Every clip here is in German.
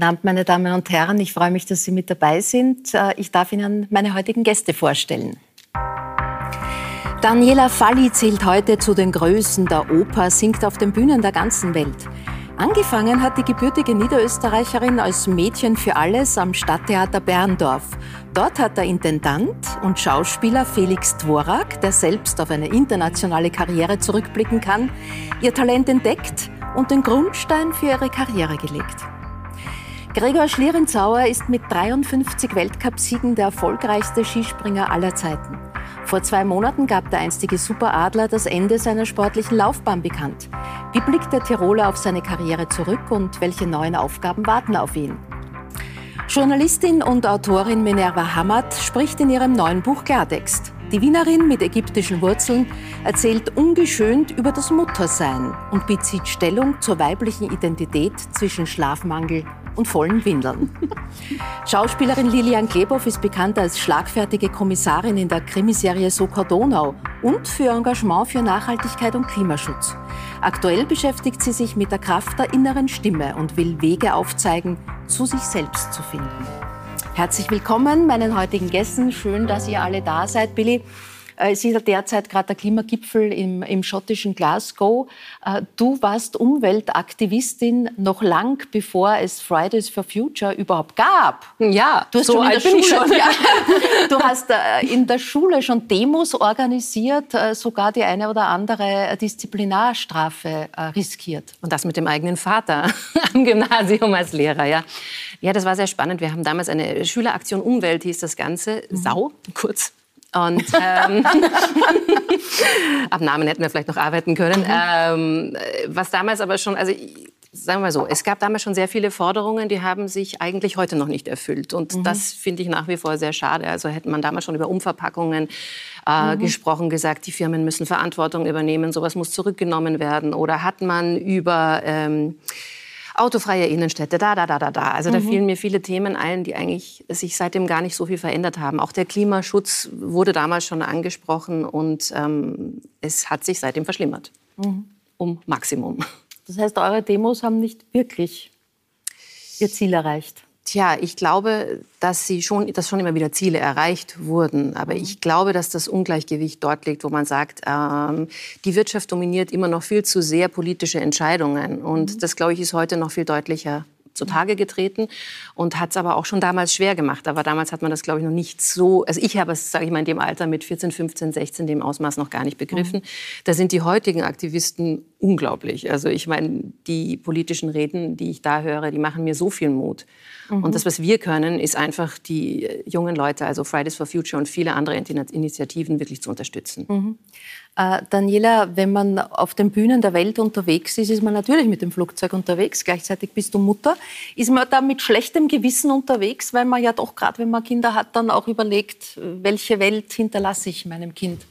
Guten Abend, meine Damen und Herren. Ich freue mich, dass Sie mit dabei sind. Äh, ich darf Ihnen meine heutigen Gäste vorstellen. Daniela Falli zählt heute zu den Größen der Oper, singt auf den Bühnen der ganzen Welt. Angefangen hat die gebürtige Niederösterreicherin als Mädchen für alles am Stadttheater Berndorf. Dort hat der Intendant und Schauspieler Felix Dvorak, der selbst auf eine internationale Karriere zurückblicken kann, ihr Talent entdeckt und den Grundstein für ihre Karriere gelegt. Gregor Schlierenzauer ist mit 53 Weltcupsiegen der erfolgreichste Skispringer aller Zeiten. Vor zwei Monaten gab der einstige Superadler das Ende seiner sportlichen Laufbahn bekannt. Wie blickt der Tiroler auf seine Karriere zurück und welche neuen Aufgaben warten auf ihn? Journalistin und Autorin Minerva Hamad spricht in ihrem neuen Buch Klartext. Die Wienerin mit ägyptischen Wurzeln erzählt ungeschönt über das Muttersein und bezieht Stellung zur weiblichen Identität zwischen Schlafmangel und vollen Windeln. Schauspielerin Lilian Glebow ist bekannt als schlagfertige Kommissarin in der Krimiserie Soka Donau und für Engagement für Nachhaltigkeit und Klimaschutz. Aktuell beschäftigt sie sich mit der Kraft der inneren Stimme und will Wege aufzeigen, zu sich selbst zu finden. Herzlich willkommen meinen heutigen Gästen. Schön, dass ihr alle da seid. Billy, es ist ja derzeit gerade der Klimagipfel im, im schottischen Glasgow. Äh, du warst Umweltaktivistin noch lang bevor es Fridays for Future überhaupt gab. Ja, du hast so schon in der Schule, schon. Ja. Du hast äh, in der Schule schon Demos organisiert, sogar die eine oder andere Disziplinarstrafe riskiert. Und das mit dem eigenen Vater am Gymnasium als Lehrer, ja. Ja, das war sehr spannend. Wir haben damals eine Schüleraktion Umwelt, hieß das Ganze, mhm. Sau, kurz und ähm, ab Namen hätten wir vielleicht noch arbeiten können. Mhm. Ähm, was damals aber schon, also sagen wir mal so, es gab damals schon sehr viele Forderungen, die haben sich eigentlich heute noch nicht erfüllt. Und mhm. das finde ich nach wie vor sehr schade. Also hätte man damals schon über Umverpackungen äh, mhm. gesprochen, gesagt, die Firmen müssen Verantwortung übernehmen, sowas muss zurückgenommen werden. Oder hat man über... Ähm, autofreie Innenstädte, da, da, da, da, da. Also mhm. da fielen mir viele Themen ein, die eigentlich sich seitdem gar nicht so viel verändert haben. Auch der Klimaschutz wurde damals schon angesprochen und ähm, es hat sich seitdem verschlimmert. Mhm. Um Maximum. Das heißt, eure Demos haben nicht wirklich ihr Ziel erreicht? Tja, ich glaube, dass, sie schon, dass schon immer wieder Ziele erreicht wurden. Aber mhm. ich glaube, dass das Ungleichgewicht dort liegt, wo man sagt, ähm, die Wirtschaft dominiert immer noch viel zu sehr politische Entscheidungen. Und mhm. das, glaube ich, ist heute noch viel deutlicher zutage getreten und hat es aber auch schon damals schwer gemacht. Aber damals hat man das, glaube ich, noch nicht so, also ich habe es, sage ich mal, in dem Alter mit 14, 15, 16, dem Ausmaß noch gar nicht begriffen. Mhm. Da sind die heutigen Aktivisten unglaublich. Also ich meine, die politischen Reden, die ich da höre, die machen mir so viel Mut. Mhm. Und das, was wir können, ist einfach die jungen Leute, also Fridays for Future und viele andere Initiativen wirklich zu unterstützen. Mhm. Äh, Daniela, wenn man auf den Bühnen der Welt unterwegs ist, ist man natürlich mit dem Flugzeug unterwegs. Gleichzeitig bist du Mutter. Ist man da mit schlechtem Gewissen unterwegs, weil man ja doch gerade, wenn man Kinder hat, dann auch überlegt, welche Welt hinterlasse ich meinem Kind?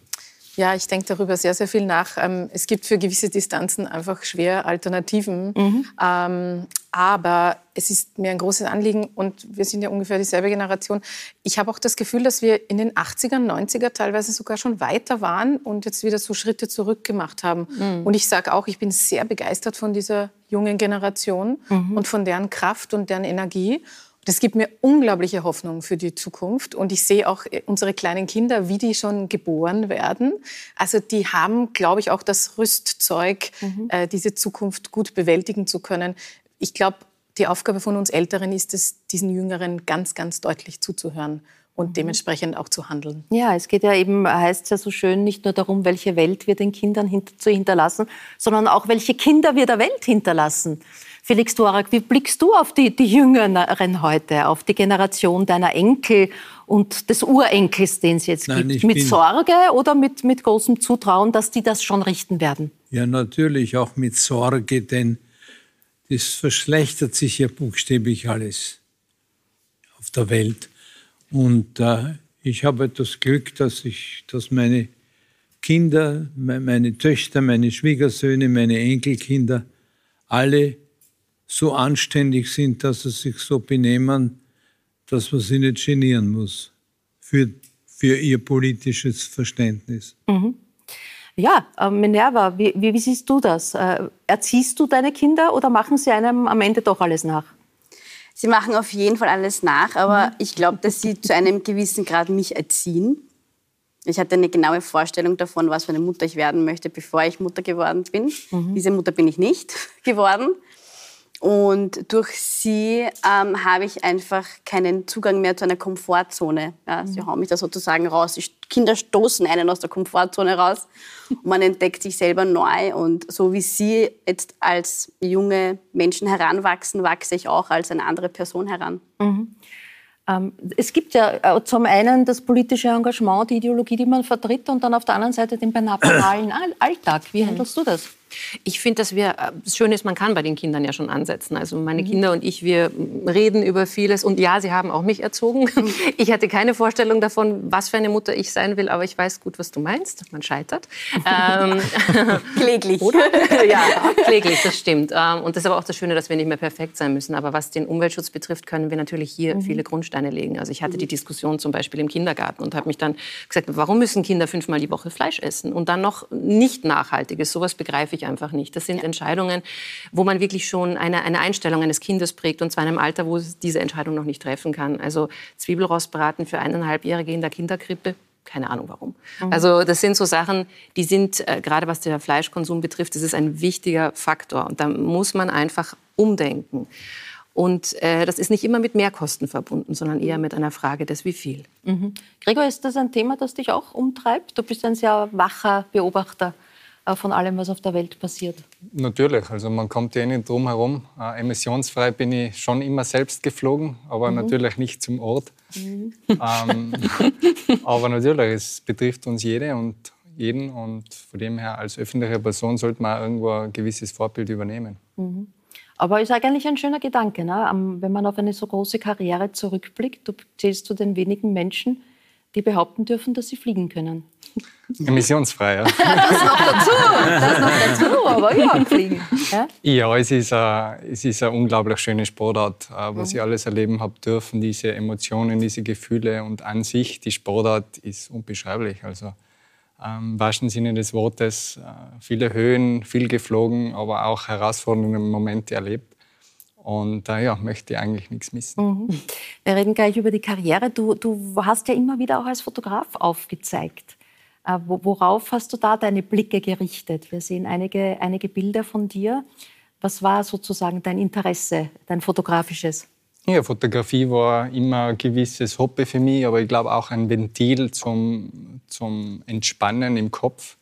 Ja, ich denke darüber sehr, sehr viel nach. Ähm, es gibt für gewisse Distanzen einfach schwer Alternativen. Mhm. Aber es ist mir ein großes Anliegen und wir sind ja ungefähr dieselbe Generation. Ich habe auch das Gefühl, dass wir in den 80er, 90er teilweise sogar schon weiter waren und jetzt wieder so Schritte zurück gemacht haben. Mhm. Und ich sage auch, ich bin sehr begeistert von dieser jungen Generation mhm. und von deren Kraft und deren Energie. Das gibt mir unglaubliche Hoffnung für die Zukunft. Und ich sehe auch äh, unsere kleinen Kinder, wie die schon geboren werden. Also die haben, glaube ich, auch das Rüstzeug, mhm. äh, diese Zukunft gut bewältigen zu können. Ich glaube, die Aufgabe von uns Älteren ist es, diesen Jüngeren ganz, ganz deutlich zuzuhören und mhm. dementsprechend auch zu handeln. Ja, es geht ja eben, heißt es ja so schön, nicht nur darum, welche Welt wir den Kindern hinter, zu hinterlassen, sondern auch, welche Kinder wir der Welt hinterlassen. Felix Duarak, wie blickst du auf die, die Jüngeren heute, auf die Generation deiner Enkel und des Urenkels, den es jetzt Nein, gibt? Mit Sorge oder mit, mit großem Zutrauen, dass die das schon richten werden? Ja, natürlich auch mit Sorge, denn es verschlechtert sich ja buchstäblich alles auf der Welt. Und äh, ich habe das Glück, dass, ich, dass meine Kinder, meine Töchter, meine Schwiegersöhne, meine Enkelkinder alle so anständig sind, dass sie sich so benehmen, dass man sie nicht genieren muss für, für ihr politisches Verständnis. Mhm. Ja, äh, Minerva, wie, wie, wie, siehst du das? Äh, erziehst du deine Kinder oder machen sie einem am Ende doch alles nach? Sie machen auf jeden Fall alles nach, aber mhm. ich glaube, dass Sie zu einem gewissen Grad mich erziehen. Ich hatte eine genaue Vorstellung davon, was für eine Mutter ich werden möchte, bevor ich Mutter geworden bin. Mhm. Diese Mutter bin ich nicht geworden. Und durch sie ähm, habe ich einfach keinen Zugang mehr zu einer Komfortzone. Ja, sie mhm. hauen mich da sozusagen raus. Die Kinder stoßen einen aus der Komfortzone raus und man entdeckt sich selber neu. Und so wie sie jetzt als junge Menschen heranwachsen, wachse ich auch als eine andere Person heran. Mhm. Ähm, es gibt ja äh, zum einen das politische Engagement, die Ideologie, die man vertritt, und dann auf der anderen Seite den banalen Alltag. Wie handelst du das? Ich finde, dass wir, äh, das Schöne ist, man kann bei den Kindern ja schon ansetzen. Also meine mhm. Kinder und ich, wir reden über vieles. Und ja, sie haben auch mich erzogen. Mhm. Ich hatte keine Vorstellung davon, was für eine Mutter ich sein will, aber ich weiß gut, was du meinst. Man scheitert. ähm, kläglich. Oder? ja, kläglich, das stimmt. Ähm, und das ist aber auch das Schöne, dass wir nicht mehr perfekt sein müssen. Aber was den Umweltschutz betrifft, können wir natürlich hier mhm. viele Grundsteine legen. Also ich hatte die mhm. Diskussion zum Beispiel im Kindergarten und habe mich dann gesagt, warum müssen Kinder fünfmal die Woche Fleisch essen? Und dann noch nicht nachhaltiges. Sowas begreife ich ich einfach nicht. Das sind ja. Entscheidungen, wo man wirklich schon eine, eine Einstellung eines Kindes prägt und zwar in einem Alter, wo es diese Entscheidung noch nicht treffen kann. Also Zwiebelrostbraten für eineinhalbjährige in der Kinderkrippe, keine Ahnung warum. Mhm. Also das sind so Sachen, die sind, äh, gerade was der Fleischkonsum betrifft, das ist ein wichtiger Faktor. Und da muss man einfach umdenken. Und äh, das ist nicht immer mit Mehrkosten verbunden, sondern eher mit einer Frage des Wie viel. Mhm. Gregor, ist das ein Thema, das dich auch umtreibt? Du bist ein sehr wacher Beobachter von allem, was auf der Welt passiert? Natürlich, also man kommt ja eh nicht drum herum. Äh, emissionsfrei bin ich schon immer selbst geflogen, aber mhm. natürlich nicht zum Ort. Mhm. Ähm, aber natürlich, es betrifft uns jede und jeden und von dem her als öffentliche Person sollte man irgendwo ein gewisses Vorbild übernehmen. Mhm. Aber ist eigentlich ein schöner Gedanke, ne? wenn man auf eine so große Karriere zurückblickt. Du zählst zu den wenigen Menschen, die behaupten dürfen, dass sie fliegen können. Emissionsfrei, ja. Das noch dazu, das noch dazu, aber ja, fliegen. Ja, ja es, ist eine, es ist eine unglaublich schöne Sportart, äh, was ich alles erleben habe dürfen, diese Emotionen, diese Gefühle und an sich, die Sportart ist unbeschreiblich. Also im wahrsten Sinne des Wortes, äh, viele Höhen, viel geflogen, aber auch herausfordernde Momente erlebt. Und äh, ja, möchte ich eigentlich nichts missen. Mhm. Wir reden gleich über die Karriere. Du, du hast ja immer wieder auch als Fotograf aufgezeigt. Äh, worauf hast du da deine Blicke gerichtet? Wir sehen einige, einige Bilder von dir. Was war sozusagen dein Interesse, dein fotografisches? Ja, Fotografie war immer ein gewisses Hobby für mich, aber ich glaube auch ein Ventil zum, zum Entspannen im Kopf.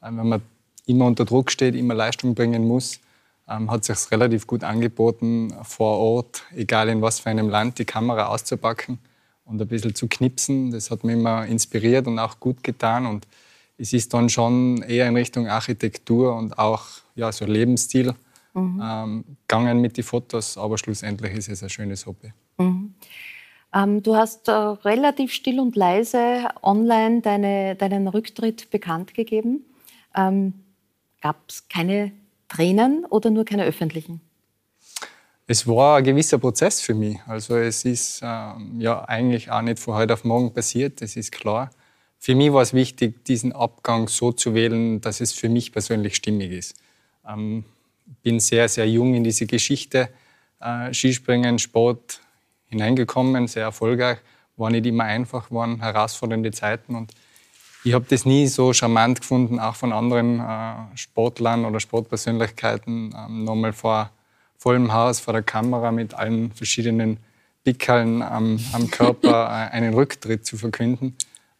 Äh, wenn man immer unter Druck steht, immer Leistung bringen muss, ähm, hat sich relativ gut angeboten, vor Ort, egal in was für einem Land, die Kamera auszupacken und ein bisschen zu knipsen. Das hat mich immer inspiriert und auch gut getan. Und es ist dann schon eher in Richtung Architektur und auch ja, so Lebensstil mhm. ähm, gegangen mit den Fotos. Aber schlussendlich ist es ein schönes Hobby. Mhm. Ähm, du hast äh, relativ still und leise online deine, deinen Rücktritt bekannt gegeben. Ähm, Gab es keine Tränen oder nur keine öffentlichen? Es war ein gewisser Prozess für mich. Also es ist ähm, ja eigentlich auch nicht von heute auf morgen passiert, das ist klar. Für mich war es wichtig, diesen Abgang so zu wählen, dass es für mich persönlich stimmig ist. Ähm, bin sehr, sehr jung in diese Geschichte äh, Skispringen, Sport hineingekommen, sehr erfolgreich. War nicht immer einfach, waren herausfordernde Zeiten und ich habe das nie so charmant gefunden, auch von anderen äh, Sportlern oder Sportpersönlichkeiten, ähm, nochmal vor vollem Haus, vor der Kamera mit allen verschiedenen Pickeln am, am Körper äh, einen Rücktritt zu verkünden.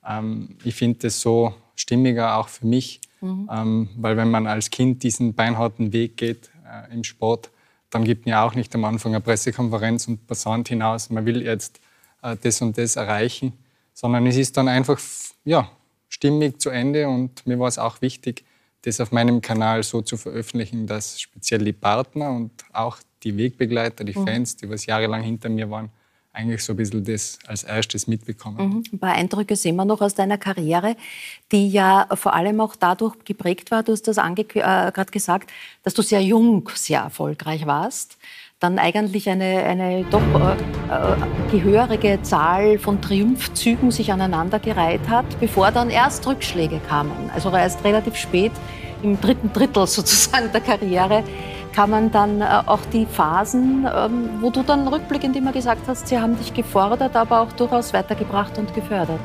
Ähm, ich finde das so stimmiger auch für mich, mhm. ähm, weil wenn man als Kind diesen beinharten Weg geht äh, im Sport, dann gibt man ja auch nicht am Anfang eine Pressekonferenz und passant hinaus, man will jetzt äh, das und das erreichen, sondern es ist dann einfach ja, stimmig zu Ende und mir war es auch wichtig, das auf meinem Kanal so zu veröffentlichen, dass speziell die Partner und auch die Wegbegleiter, die mhm. Fans, die was jahrelang hinter mir waren, eigentlich so ein bisschen das als erstes mitbekommen. Mhm. Ein paar Eindrücke sehen wir noch aus deiner Karriere, die ja vor allem auch dadurch geprägt war, du hast das äh, gerade gesagt, dass du sehr jung sehr erfolgreich warst dann eigentlich eine, eine doch äh, äh, gehörige Zahl von Triumphzügen sich aneinandergereiht hat, bevor dann erst Rückschläge kamen. Also erst relativ spät im dritten Drittel sozusagen der Karriere kann man dann äh, auch die Phasen, ähm, wo du dann rückblickend immer gesagt hast, sie haben dich gefordert, aber auch durchaus weitergebracht und gefördert.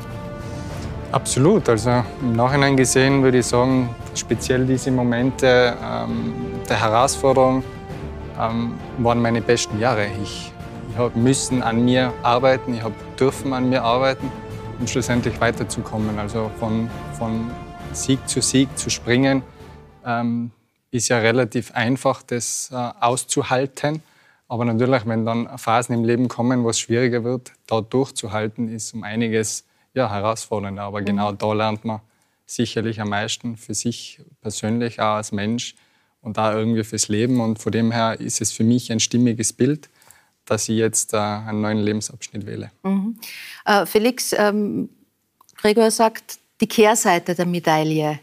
Absolut. Also im Nachhinein gesehen würde ich sagen, speziell diese Momente ähm, der Herausforderung ähm, waren meine besten Jahre. Ich, ich habe müssen an mir arbeiten, ich habe dürfen an mir arbeiten, um schlussendlich weiterzukommen. Also von, von Sieg zu Sieg zu springen, ähm, ist ja relativ einfach, das äh, auszuhalten. Aber natürlich, wenn dann Phasen im Leben kommen, wo es schwieriger wird, da durchzuhalten, ist um einiges ja, herausfordernder. Aber genau da lernt man sicherlich am meisten für sich persönlich, auch als Mensch und da irgendwie fürs Leben. Und von dem her ist es für mich ein stimmiges Bild, dass ich jetzt äh, einen neuen Lebensabschnitt wähle. Mhm. Äh, Felix, ähm, Gregor sagt, die Kehrseite der Medaille,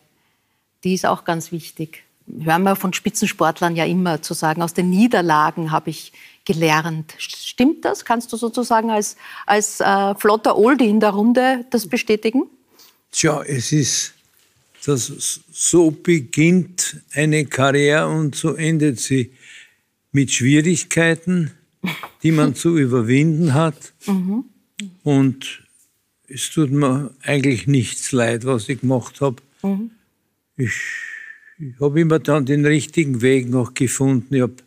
die ist auch ganz wichtig. Hören wir von Spitzensportlern ja immer zu sagen, aus den Niederlagen habe ich gelernt. Stimmt das? Kannst du sozusagen als, als äh, flotter Oldie in der Runde das bestätigen? Tja, es ist, das, so beginnt eine Karriere und so endet sie mit Schwierigkeiten, die man zu überwinden hat. Mhm. Und es tut mir eigentlich nichts leid, was ich gemacht habe. Mhm. Ich, ich habe immer dann den richtigen Weg noch gefunden. Hab,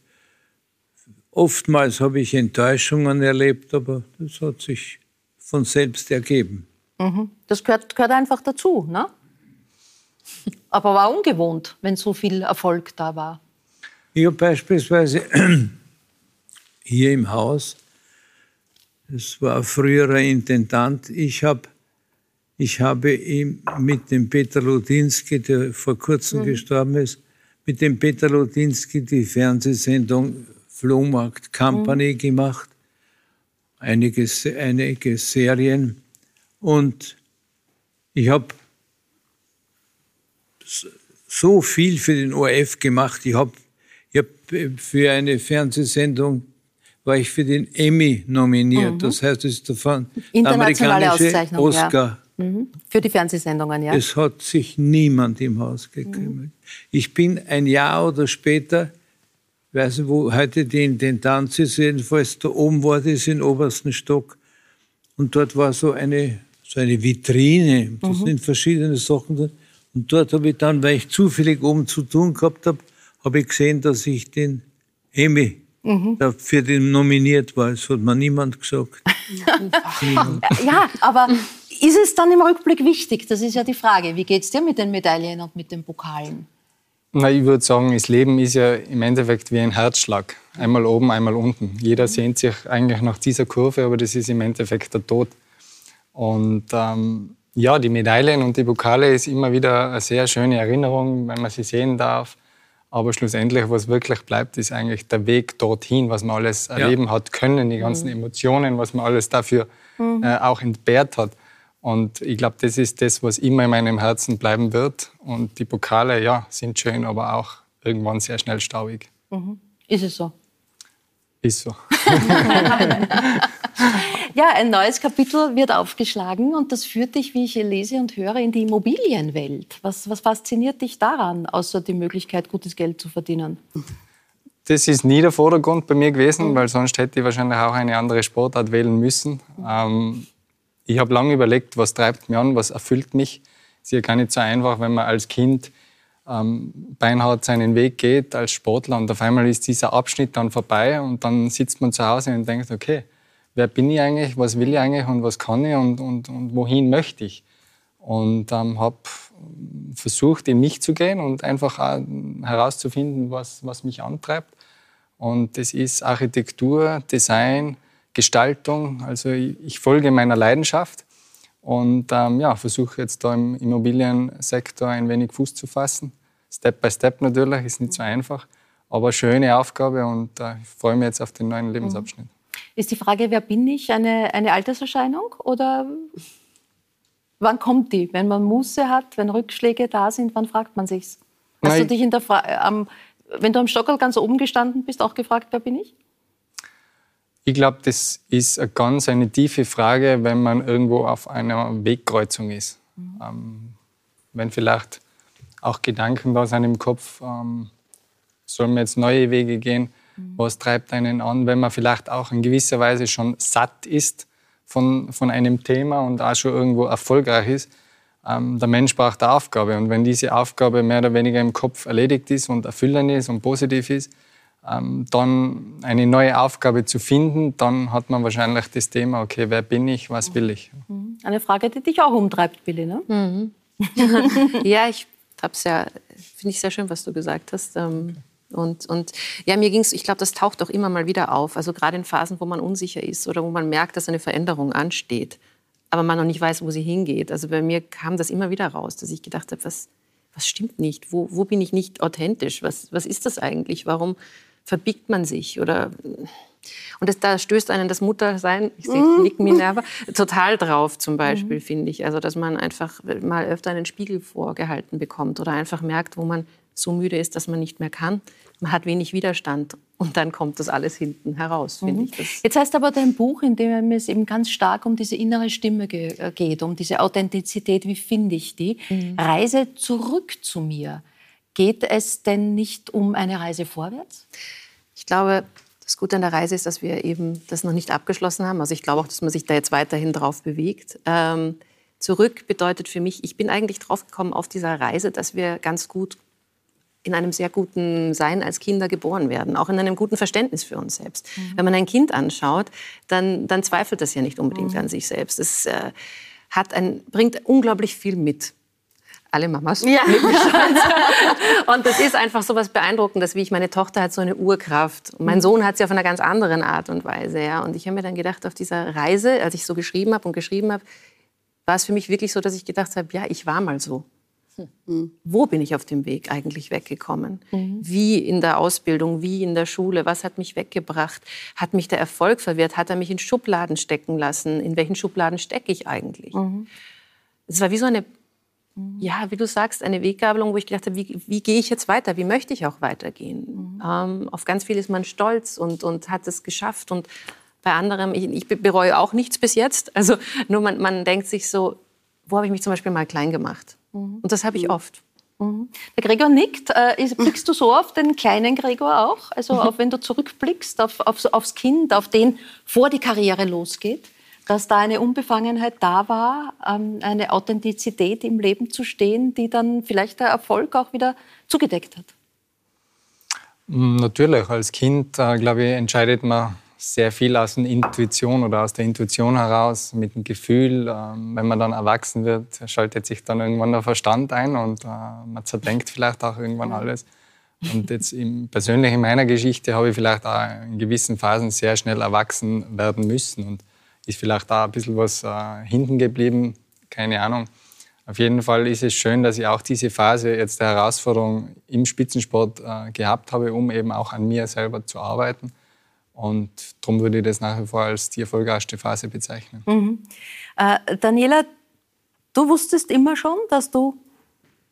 oftmals habe ich Enttäuschungen erlebt, aber das hat sich von selbst ergeben. Mhm. Das gehört, gehört einfach dazu, ne? Aber war ungewohnt, wenn so viel Erfolg da war. Ich habe beispielsweise hier im Haus das war ein früherer Intendant. Ich, hab, ich habe ihm mit dem Peter Ludinsky, der vor kurzem mhm. gestorben ist, mit dem Peter Ludinsky die Fernsehsendung Flohmarkt Company mhm. gemacht, einige, einige Serien. Und ich habe so viel für den ORF gemacht. Ich habe ich hab für eine Fernsehsendung war ich für den Emmy nominiert. Mhm. Das heißt, es ist der Internationale amerikanische Oscar. Ja. Mhm. Für die Fernsehsendungen, ja. Es hat sich niemand im Haus gekümmert. Mhm. Ich bin ein Jahr oder später, weiß nicht, wo heute die Intendanz ist, jedenfalls da oben war das im obersten Stock. Und dort war so eine, so eine Vitrine. Das mhm. sind verschiedene Sachen drin. Und dort habe ich dann, weil ich zufällig oben zu tun gehabt habe, habe ich gesehen, dass ich den Emmy mhm. für den nominiert war. Das hat mir niemand gesagt. ja, aber ist es dann im Rückblick wichtig? Das ist ja die Frage. Wie geht es dir mit den Medaillen und mit den Pokalen? Na, ich würde sagen, das Leben ist ja im Endeffekt wie ein Herzschlag. Einmal oben, einmal unten. Jeder mhm. sehnt sich eigentlich nach dieser Kurve, aber das ist im Endeffekt der Tod. Und ähm, ja, die Medaillen und die Pokale ist immer wieder eine sehr schöne Erinnerung, wenn man sie sehen darf. Aber schlussendlich, was wirklich bleibt, ist eigentlich der Weg dorthin, was man alles erleben ja. hat können, die ganzen mhm. Emotionen, was man alles dafür mhm. äh, auch entbehrt hat. Und ich glaube, das ist das, was immer in meinem Herzen bleiben wird. Und die Pokale, ja, sind schön, aber auch irgendwann sehr schnell staubig. Mhm. Ist es so? Ist so. ja, ein neues Kapitel wird aufgeschlagen und das führt dich, wie ich lese und höre, in die Immobilienwelt. Was, was fasziniert dich daran, außer die Möglichkeit, gutes Geld zu verdienen? Das ist nie der Vordergrund bei mir gewesen, mhm. weil sonst hätte ich wahrscheinlich auch eine andere Sportart wählen müssen. Ähm, ich habe lange überlegt, was treibt mich an, was erfüllt mich. Es ist ja gar nicht so einfach, wenn man als Kind ähm, beinhart seinen Weg geht als Sportler und auf einmal ist dieser Abschnitt dann vorbei und dann sitzt man zu Hause und denkt, okay, wer bin ich eigentlich, was will ich eigentlich und was kann ich und, und, und wohin möchte ich. Und ähm, habe versucht, in mich zu gehen und einfach herauszufinden, was, was mich antreibt. Und das ist Architektur, Design, Gestaltung. Also ich, ich folge meiner Leidenschaft und ähm, ja, versuche jetzt da im Immobiliensektor ein wenig Fuß zu fassen. Step by Step natürlich, ist nicht so einfach, aber schöne Aufgabe und äh, ich freue mich jetzt auf den neuen Lebensabschnitt. Ist die Frage, wer bin ich, eine, eine Alterserscheinung oder wann kommt die? Wenn man Muße hat, wenn Rückschläge da sind, wann fragt man sich's? Hast Nein. du dich in der Fra am, wenn du am Stockerl ganz oben gestanden bist, auch gefragt, wer bin ich? Ich glaube, das ist eine ganz eine tiefe Frage, wenn man irgendwo auf einer Wegkreuzung ist. Mhm. Ähm, wenn vielleicht auch Gedanken da sind im Kopf, ähm, soll man jetzt neue Wege gehen? Was treibt einen an, wenn man vielleicht auch in gewisser Weise schon satt ist von, von einem Thema und auch schon irgendwo erfolgreich ist? Ähm, der Mensch braucht eine Aufgabe. Und wenn diese Aufgabe mehr oder weniger im Kopf erledigt ist und erfüllend ist und positiv ist, ähm, dann eine neue Aufgabe zu finden, dann hat man wahrscheinlich das Thema, okay, wer bin ich, was will ich? Mhm. Eine Frage, die dich auch umtreibt, Billy, ne? Mhm. ja, ich habe ja, finde ich sehr schön, was du gesagt hast. Ähm, und, und ja, mir ging es, ich glaube, das taucht auch immer mal wieder auf. Also gerade in Phasen, wo man unsicher ist oder wo man merkt, dass eine Veränderung ansteht, aber man noch nicht weiß, wo sie hingeht. Also bei mir kam das immer wieder raus, dass ich gedacht habe, was, was stimmt nicht? Wo, wo bin ich nicht authentisch? Was, was ist das eigentlich? Warum verbiegt man sich? Oder und das, da stößt einen das Muttersein, ich sehe mhm. Nick Minerva, total drauf zum Beispiel, mhm. finde ich. Also, dass man einfach mal öfter einen Spiegel vorgehalten bekommt oder einfach merkt, wo man so müde ist, dass man nicht mehr kann. Man hat wenig Widerstand und dann kommt das alles hinten heraus, finde mhm. ich. Jetzt heißt aber dein Buch, in dem es eben ganz stark um diese innere Stimme äh, geht, um diese Authentizität, wie finde ich die? Mhm. Reise zurück zu mir. Geht es denn nicht um eine Reise vorwärts? Ich glaube, das Gute an der Reise ist, dass wir eben das noch nicht abgeschlossen haben. Also ich glaube auch, dass man sich da jetzt weiterhin drauf bewegt. Ähm, zurück bedeutet für mich, ich bin eigentlich drauf gekommen auf dieser Reise, dass wir ganz gut in einem sehr guten Sein als Kinder geboren werden, auch in einem guten Verständnis für uns selbst. Mhm. Wenn man ein Kind anschaut, dann, dann zweifelt das ja nicht unbedingt mhm. an sich selbst. Es äh, hat ein, bringt unglaublich viel mit alle Mamas. Ja. und das ist einfach so was Beeindruckendes, wie ich meine Tochter hat so eine Urkraft. Und mein mhm. Sohn hat sie auf einer ganz anderen Art und Weise. Ja. Und ich habe mir dann gedacht, auf dieser Reise, als ich so geschrieben habe und geschrieben habe, war es für mich wirklich so, dass ich gedacht habe, ja, ich war mal so. Mhm. Wo bin ich auf dem Weg eigentlich weggekommen? Mhm. Wie in der Ausbildung, wie in der Schule? Was hat mich weggebracht? Hat mich der Erfolg verwirrt? Hat er mich in Schubladen stecken lassen? In welchen Schubladen stecke ich eigentlich? Mhm. Es war wie so eine Mhm. ja, wie du sagst, eine Weggabelung, wo ich gedacht habe, wie, wie gehe ich jetzt weiter? Wie möchte ich auch weitergehen? Mhm. Ähm, auf ganz viel ist man stolz und, und hat es geschafft. Und bei anderem, ich, ich bereue auch nichts bis jetzt. Also nur man, man denkt sich so, wo habe ich mich zum Beispiel mal klein gemacht? Mhm. Und das habe ich mhm. oft. Mhm. Der Gregor nickt. Äh, blickst du so auf den kleinen Gregor auch? Also mhm. auf, wenn du zurückblickst auf, auf, aufs Kind, auf den vor die Karriere losgeht? Dass da eine Unbefangenheit da war, ähm, eine Authentizität im Leben zu stehen, die dann vielleicht der Erfolg auch wieder zugedeckt hat? Mm, natürlich. Als Kind, äh, glaube ich, entscheidet man sehr viel aus der Intuition oder aus der Intuition heraus, mit dem Gefühl. Ähm, wenn man dann erwachsen wird, schaltet sich dann irgendwann der Verstand ein und äh, man zerdenkt vielleicht auch irgendwann alles. Und jetzt im, persönlich in meiner Geschichte habe ich vielleicht auch in gewissen Phasen sehr schnell erwachsen werden müssen. Und ist vielleicht da ein bisschen was äh, hinten geblieben, keine Ahnung. Auf jeden Fall ist es schön, dass ich auch diese Phase jetzt der Herausforderung im Spitzensport äh, gehabt habe, um eben auch an mir selber zu arbeiten. Und darum würde ich das nach wie vor als die erfolgreichste Phase bezeichnen. Mhm. Äh, Daniela, du wusstest immer schon, dass du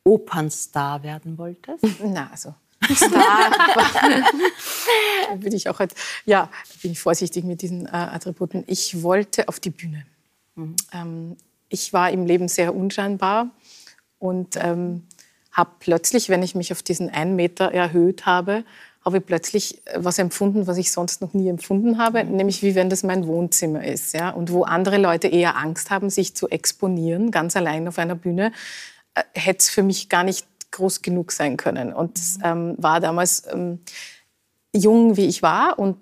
Opernstar werden wolltest? Na, also Star. bin ich auch halt, ja, bin ich vorsichtig mit diesen äh, Attributen. Ich wollte auf die Bühne. Mhm. Ähm, ich war im Leben sehr unscheinbar und ähm, habe plötzlich, wenn ich mich auf diesen einen Meter erhöht habe, habe ich plötzlich was empfunden, was ich sonst noch nie empfunden habe, mhm. nämlich wie wenn das mein Wohnzimmer ist. Ja? Und wo andere Leute eher Angst haben, sich zu exponieren, ganz allein auf einer Bühne, äh, hätte es für mich gar nicht groß genug sein können. Und mhm. ähm, war damals ähm, jung, wie ich war und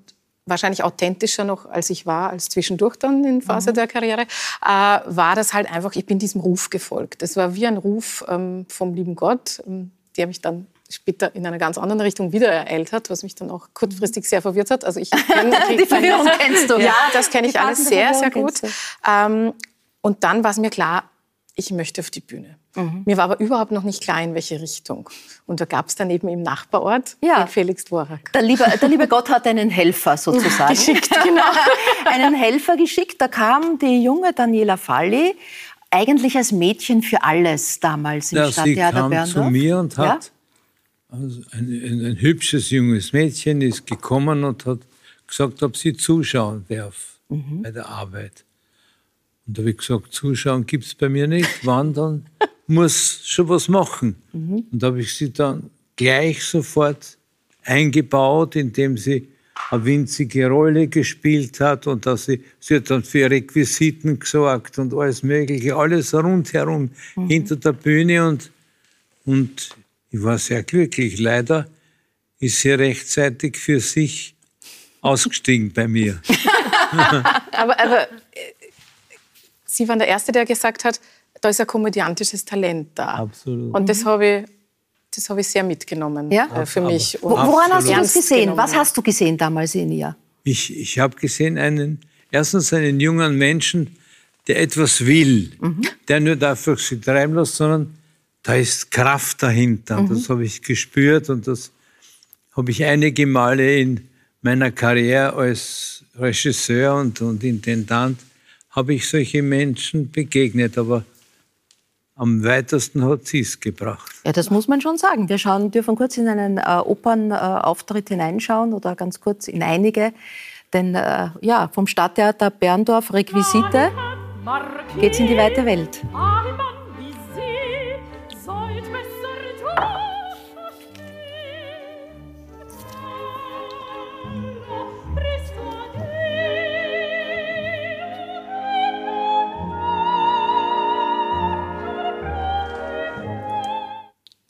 wahrscheinlich authentischer noch, als ich war, als zwischendurch dann in Phase mhm. der Karriere, äh, war das halt einfach, ich bin diesem Ruf gefolgt. Das war wie ein Ruf ähm, vom lieben Gott, ähm, der mich dann später in einer ganz anderen Richtung wieder ereilt hat, was mich dann auch kurzfristig sehr verwirrt hat. Also ich die Verwirrung kennst du. Ja, das kenne ich alles sehr, sehr gut. Ähm, und dann war es mir klar, ich möchte auf die Bühne. Mhm. Mir war aber überhaupt noch nicht klar, in welche Richtung. Und da gab es dann eben im Nachbarort ja. den Felix Dvorak. Der liebe, der liebe Gott hat einen Helfer sozusagen. geschickt, genau. einen Helfer geschickt. Da kam die junge Daniela Falli, eigentlich als Mädchen für alles damals im ja, Stadttheater sie kam Berndorf. zu mir und hat, ja? also ein, ein, ein, hübsches junges Mädchen ist gekommen und hat gesagt, ob sie zuschauen darf mhm. bei der Arbeit. Und da habe ich gesagt, zuschauen gibt es bei mir nicht, wandern muss schon was machen. Mhm. Und da habe ich sie dann gleich sofort eingebaut, indem sie eine winzige Rolle gespielt hat und dass sie, sie hat dann für Requisiten gesorgt und alles Mögliche, alles rundherum mhm. hinter der Bühne und, und ich war sehr glücklich. Leider ist sie rechtzeitig für sich ausgestiegen bei mir. aber, aber Sie waren der Erste, der gesagt hat, da ist ein komödiantisches Talent da. Absolut. Und das habe ich das habe ich sehr mitgenommen ja? äh, für mich. Und Woran hast du das gesehen? Genommen. Was hast du gesehen damals in ihr? Ich, ich habe gesehen einen, erstens einen jungen Menschen, der etwas will, mhm. der nicht einfach sich treiben lässt, sondern da ist Kraft dahinter. Mhm. Das habe ich gespürt und das habe ich einige Male in meiner Karriere als Regisseur und, und Intendant, habe ich solche Menschen begegnet. Aber am weitesten hat sie es gebracht. Ja, das muss man schon sagen. Wir schauen, dürfen kurz in einen äh, Opernauftritt hineinschauen oder ganz kurz in einige. Denn äh, ja, vom Stadttheater Berndorf Requisite geht es in die weite Welt.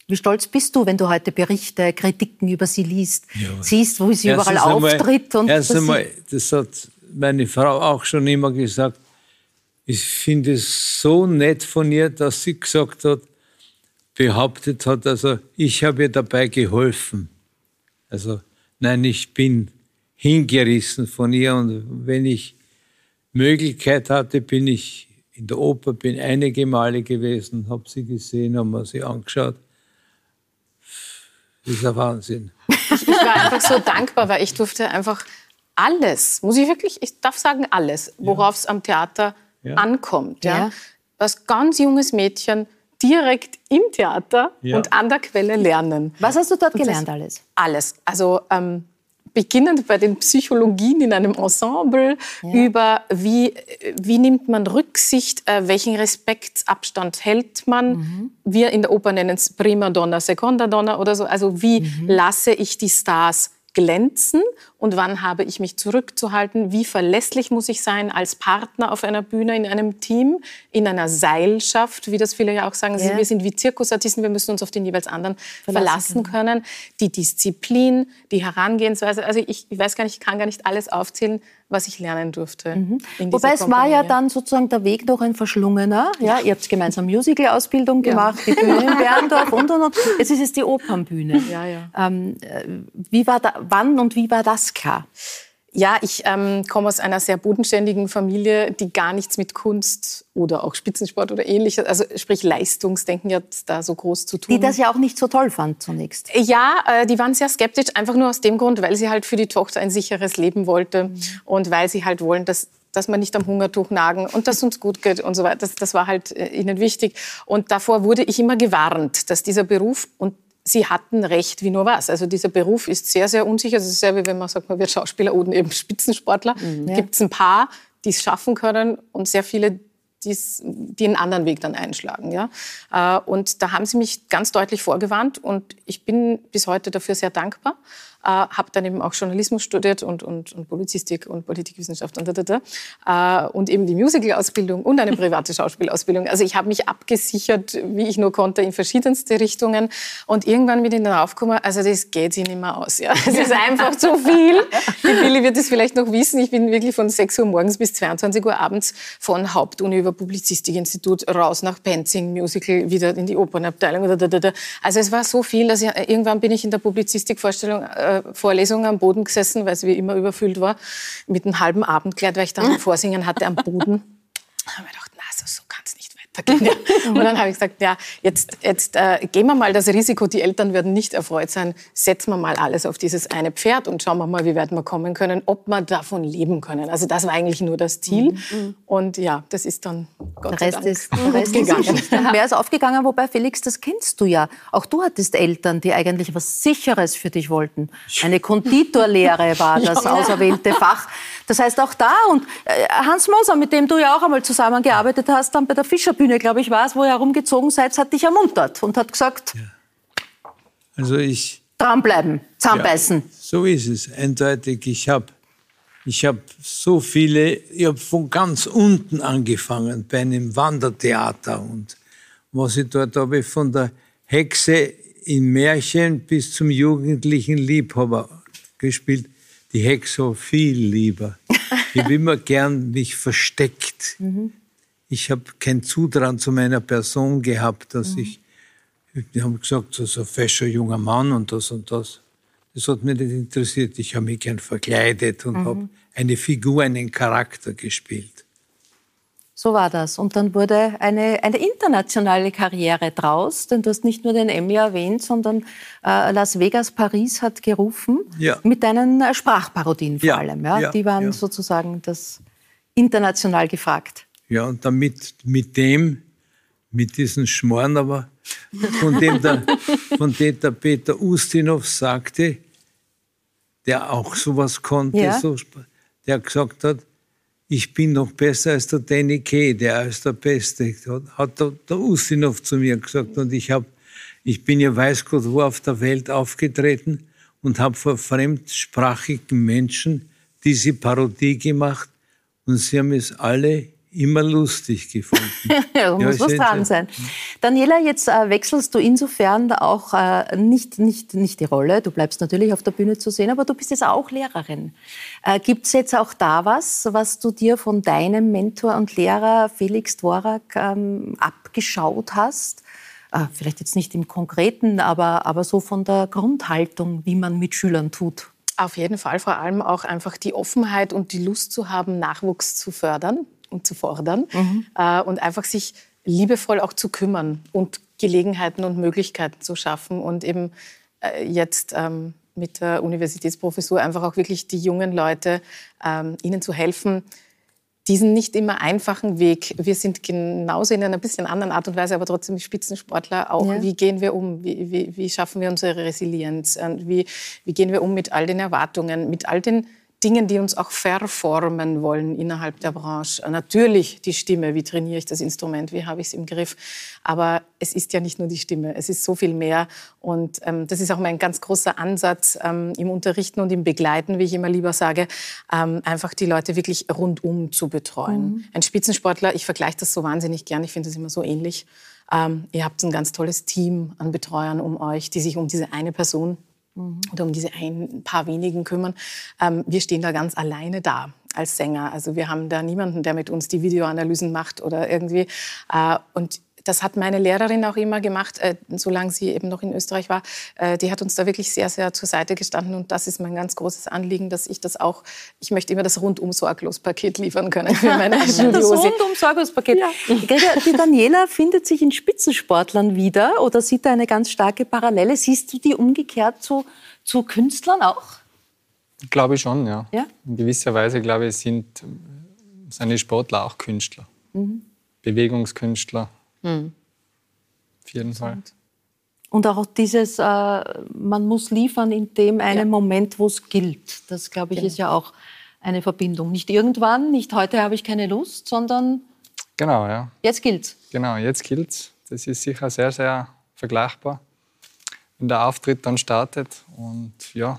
Wie stolz bist du, wenn du heute Berichte, Kritiken über sie liest, ja. siehst, wo sie überall einmal, auftritt? Und erst einmal, das hat meine Frau auch schon immer gesagt, ich finde es so nett von ihr, dass sie gesagt hat, behauptet hat, also ich habe ihr dabei geholfen. Also nein, ich bin hingerissen von ihr und wenn ich Möglichkeit hatte, bin ich in der Oper, bin einige Male gewesen, habe sie gesehen, habe mir sie angeschaut das ist ein Wahnsinn. Ich, war einfach so dankbar, weil ich durfte einfach alles, muss ich wirklich, ich darf sagen alles, worauf es am Theater ja. ankommt. Ja? ja. Als ganz junges Mädchen direkt im Theater ja. und an der Quelle lernen. Was hast du dort gelernt alles? Alles. Also ähm, beginnend bei den Psychologien in einem Ensemble, ja. über wie, wie nimmt man Rücksicht, äh, welchen Respektsabstand hält man. Mhm. Wir in der Oper nennen es Prima Donna, Seconda Donna oder so. Also wie mhm. lasse ich die Stars glänzen und wann habe ich mich zurückzuhalten, wie verlässlich muss ich sein als Partner auf einer Bühne, in einem Team, in einer Seilschaft, wie das viele ja auch sagen. Ja. Wir sind wie Zirkusartisten, wir müssen uns auf den jeweils anderen verlassen, verlassen können. Die Disziplin, die Herangehensweise, also ich, ich weiß gar nicht, ich kann gar nicht alles aufzählen, was ich lernen durfte. Mhm. Wobei es war ja dann sozusagen der Weg noch ein verschlungener. Ja, ihr habt gemeinsam Musical-Ausbildung gemacht, die Bühne in Berndorf und und und. Jetzt ist es die Opernbühne. Ja, ja. Ähm, äh, wie war da, wann und wie war das klar? Ja, ich ähm, komme aus einer sehr bodenständigen Familie, die gar nichts mit Kunst oder auch Spitzensport oder ähnliches, also sprich Leistungsdenken ja da so groß zu tun. Die das ja auch nicht so toll fand zunächst. Ja, äh, die waren sehr skeptisch, einfach nur aus dem Grund, weil sie halt für die Tochter ein sicheres Leben wollte mhm. und weil sie halt wollen, dass dass wir nicht am Hungertuch nagen und dass uns gut geht und so weiter. Das, das war halt äh, ihnen wichtig. Und davor wurde ich immer gewarnt, dass dieser Beruf, und sie hatten recht wie nur was. Also dieser Beruf ist sehr, sehr unsicher. Das ist sehr wie wenn man sagt, man wird Schauspieler oder eben Spitzensportler. Mhm. Ja. Gibt es ein paar, die es schaffen können und sehr viele, die's, die einen anderen Weg dann einschlagen. Ja? Äh, und da haben sie mich ganz deutlich vorgewarnt und ich bin bis heute dafür sehr dankbar äh, habe dann eben auch Journalismus studiert und, und, und Publizistik und Politikwissenschaft und, da, da, da, äh, und eben die Musical-Ausbildung und eine private Schauspielausbildung. Also ich habe mich abgesichert, wie ich nur konnte, in verschiedenste Richtungen und irgendwann bin ich dann aufgekommen, also das geht sich nicht mehr aus. Ja. Es ist einfach zu viel. Die Billy wird es vielleicht noch wissen, ich bin wirklich von 6 Uhr morgens bis 22 Uhr abends von Hauptuni über Publizistikinstitut raus nach Penzing, Musical, wieder in die Opernabteilung. Da, da, da. Also es war so viel, dass ich, irgendwann bin ich in der Publizistikvorstellung äh, Vorlesung am Boden gesessen, weil sie wie immer überfüllt war, mit einem halben Abendkleid, weil ich dann Vorsingen hatte am Boden. Da habe ich gedacht, Ja. Und dann habe ich gesagt, ja, jetzt, jetzt äh, gehen wir mal das Risiko, die Eltern werden nicht erfreut sein, setzen wir mal alles auf dieses eine Pferd und schauen wir mal, wie weit wir kommen können, ob wir davon leben können. Also das war eigentlich nur das Ziel. Mhm. mhm. Und ja, das ist dann Gott der Rest Dank ist, der Rest ist Mehr ist aufgegangen, wobei Felix, das kennst du ja. Auch du hattest Eltern, die eigentlich was Sicheres für dich wollten. Eine Konditorlehre war das ja. auserwählte Fach. Das heißt auch da und äh, Hans Moser, mit dem du ja auch einmal zusammengearbeitet hast, dann bei der Fischerbühne, glaube ich, war es, wo ihr herumgezogen seid, hat dich ermuntert und hat gesagt, ja. also ich Dranbleiben, zusammenbeißen. Ja, so ist es, eindeutig. Ich habe ich hab so viele, ich habe von ganz unten angefangen, bei einem Wandertheater. Und was ich dort habe, von der Hexe in Märchen bis zum jugendlichen Liebhaber gespielt. Die Hexe viel lieber. Ich habe immer gern mich versteckt. Mhm. Ich habe kein Zutrauen zu meiner Person gehabt, dass mhm. ich, die haben gesagt, so, so ein fescher junger Mann und das und das. Das hat mich nicht interessiert. Ich habe mich gern verkleidet und mhm. habe eine Figur, einen Charakter gespielt. So war das. Und dann wurde eine, eine internationale Karriere draus, denn du hast nicht nur den Emmy erwähnt, sondern äh, Las Vegas, Paris hat gerufen ja. mit deinen äh, Sprachparodien vor ja. allem. Ja? ja. Die waren sozusagen das international gefragt. Ja, und damit mit dem, mit diesen Schmoren, aber von dem der, von dem der Peter Ustinov sagte, der auch sowas konnte, so, der gesagt hat, ich bin noch besser als der Danny Kay, der ist der Beste, hat der, der Ustinov zu mir gesagt. Und ich, hab, ich bin ja weiß Gott wo auf der Welt aufgetreten und habe vor fremdsprachigen Menschen diese Parodie gemacht und sie haben es alle immer lustig gefunden. da muss was dran sein. Daniela, jetzt äh, wechselst du insofern auch äh, nicht, nicht, nicht die Rolle. Du bleibst natürlich auf der Bühne zu sehen, aber du bist jetzt auch Lehrerin. Äh, Gibt es jetzt auch da was, was du dir von deinem Mentor und Lehrer Felix Dvorak ähm, abgeschaut hast? Äh, vielleicht jetzt nicht im Konkreten, aber, aber so von der Grundhaltung, wie man mit Schülern tut. Auf jeden Fall, vor allem auch einfach die Offenheit und die Lust zu haben, Nachwuchs zu fördern und zu fordern mhm. äh, und einfach sich liebevoll auch zu kümmern und Gelegenheiten und Möglichkeiten zu schaffen und eben äh, jetzt ähm, mit der Universitätsprofessur einfach auch wirklich die jungen Leute, ähm, ihnen zu helfen, diesen nicht immer einfachen Weg. Wir sind genauso in einer bisschen anderen Art und Weise, aber trotzdem Spitzensportler auch. Ja. Wie gehen wir um? Wie, wie, wie schaffen wir unsere Resilienz? Wie, wie gehen wir um mit all den Erwartungen, mit all den Dingen, die uns auch verformen wollen innerhalb der Branche. Natürlich die Stimme, wie trainiere ich das Instrument, wie habe ich es im Griff. Aber es ist ja nicht nur die Stimme, es ist so viel mehr. Und ähm, das ist auch mein ganz großer Ansatz ähm, im Unterrichten und im Begleiten, wie ich immer lieber sage, ähm, einfach die Leute wirklich rundum zu betreuen. Mhm. Ein Spitzensportler, ich vergleiche das so wahnsinnig gern, ich finde das immer so ähnlich. Ähm, ihr habt ein ganz tolles Team an Betreuern um euch, die sich um diese eine Person mhm. oder um diese ein paar wenigen kümmern. Ähm, wir stehen da ganz alleine da als Sänger. Also wir haben da niemanden, der mit uns die Videoanalysen macht oder irgendwie. Äh, und das hat meine Lehrerin auch immer gemacht, äh, solange sie eben noch in Österreich war. Äh, die hat uns da wirklich sehr, sehr zur Seite gestanden. Und das ist mein ganz großes Anliegen, dass ich das auch, ich möchte immer das rundum sorglos Paket liefern können für meine. Das rundum sorglos Paket. Ja. Die Daniela findet sich in Spitzensportlern wieder oder sieht da eine ganz starke Parallele. Siehst du die umgekehrt zu, zu Künstlern auch? Glaube ich schon, ja. ja? In gewisser Weise, glaube ich, sind seine Sportler auch Künstler. Mhm. Bewegungskünstler. Mhm. Auf jeden Fall. Und auch dieses, äh, man muss liefern in dem einen ja. Moment, wo es gilt. Das, glaube ich, genau. ist ja auch eine Verbindung. Nicht irgendwann, nicht heute habe ich keine Lust, sondern genau, ja. jetzt gilt's. Genau, jetzt gilt's. Das ist sicher sehr, sehr vergleichbar, wenn der Auftritt dann startet. Und ja,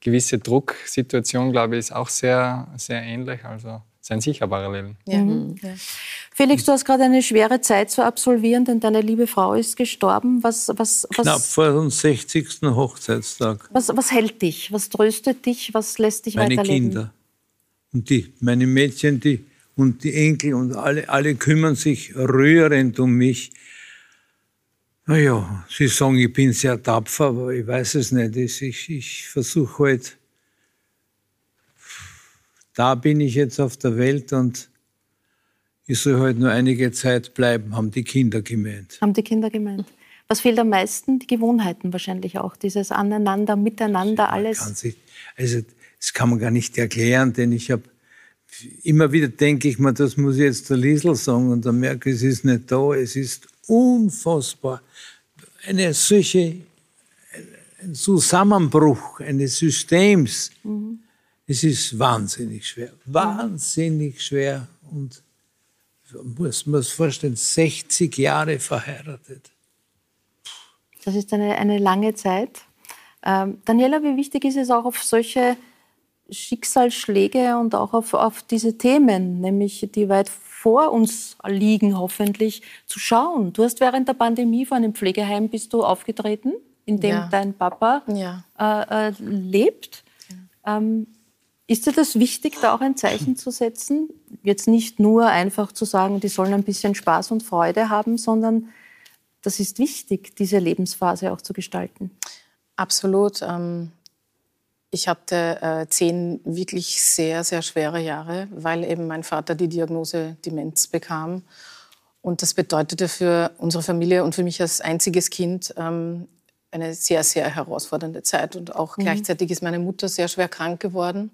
gewisse Drucksituation, glaube ich, ist auch sehr, sehr ähnlich. Also sind sicher Parallelen. Ja. Mhm. Ja. Felix, du hast gerade eine schwere Zeit zu absolvieren, denn deine liebe Frau ist gestorben. Was, was, was, Knapp vor dem 60. Hochzeitstag. Was, was hält dich? Was tröstet dich? Was lässt dich meine weiterleben? Meine Kinder. Und die, meine Mädchen die, und die Enkel und alle, alle kümmern sich rührend um mich. Naja, sie sagen, ich bin sehr tapfer, aber ich weiß es nicht. Ich, ich versuche halt da bin ich jetzt auf der Welt und ich soll halt nur einige Zeit bleiben, haben die Kinder gemeint. Haben die Kinder gemeint. Was fehlt am meisten? Die Gewohnheiten wahrscheinlich auch. Dieses Aneinander, Miteinander, alles. Sich, also, das kann man gar nicht erklären, denn ich habe immer wieder denke ich mir, das muss ich jetzt der Liesel sagen und dann merke ich, es ist nicht da. Es ist unfassbar. Eine solche, ein Zusammenbruch eines Systems. Mhm es ist wahnsinnig schwer, wahnsinnig schwer und muss man sich vorstellen, 60 Jahre verheiratet. Das ist eine, eine lange Zeit. Ähm, Daniela, wie wichtig ist es auch auf solche Schicksalsschläge und auch auf, auf diese Themen, nämlich die weit vor uns liegen, hoffentlich, zu schauen. Du hast während der Pandemie vor einem Pflegeheim bist du aufgetreten, in dem ja. dein Papa ja. äh, äh, lebt. Ja. Ähm, ist dir das wichtig, da auch ein Zeichen zu setzen? Jetzt nicht nur einfach zu sagen, die sollen ein bisschen Spaß und Freude haben, sondern das ist wichtig, diese Lebensphase auch zu gestalten. Absolut. Ähm, ich hatte äh, zehn wirklich sehr, sehr schwere Jahre, weil eben mein Vater die Diagnose Demenz bekam. Und das bedeutete für unsere Familie und für mich als einziges Kind ähm, eine sehr, sehr herausfordernde Zeit. Und auch mhm. gleichzeitig ist meine Mutter sehr schwer krank geworden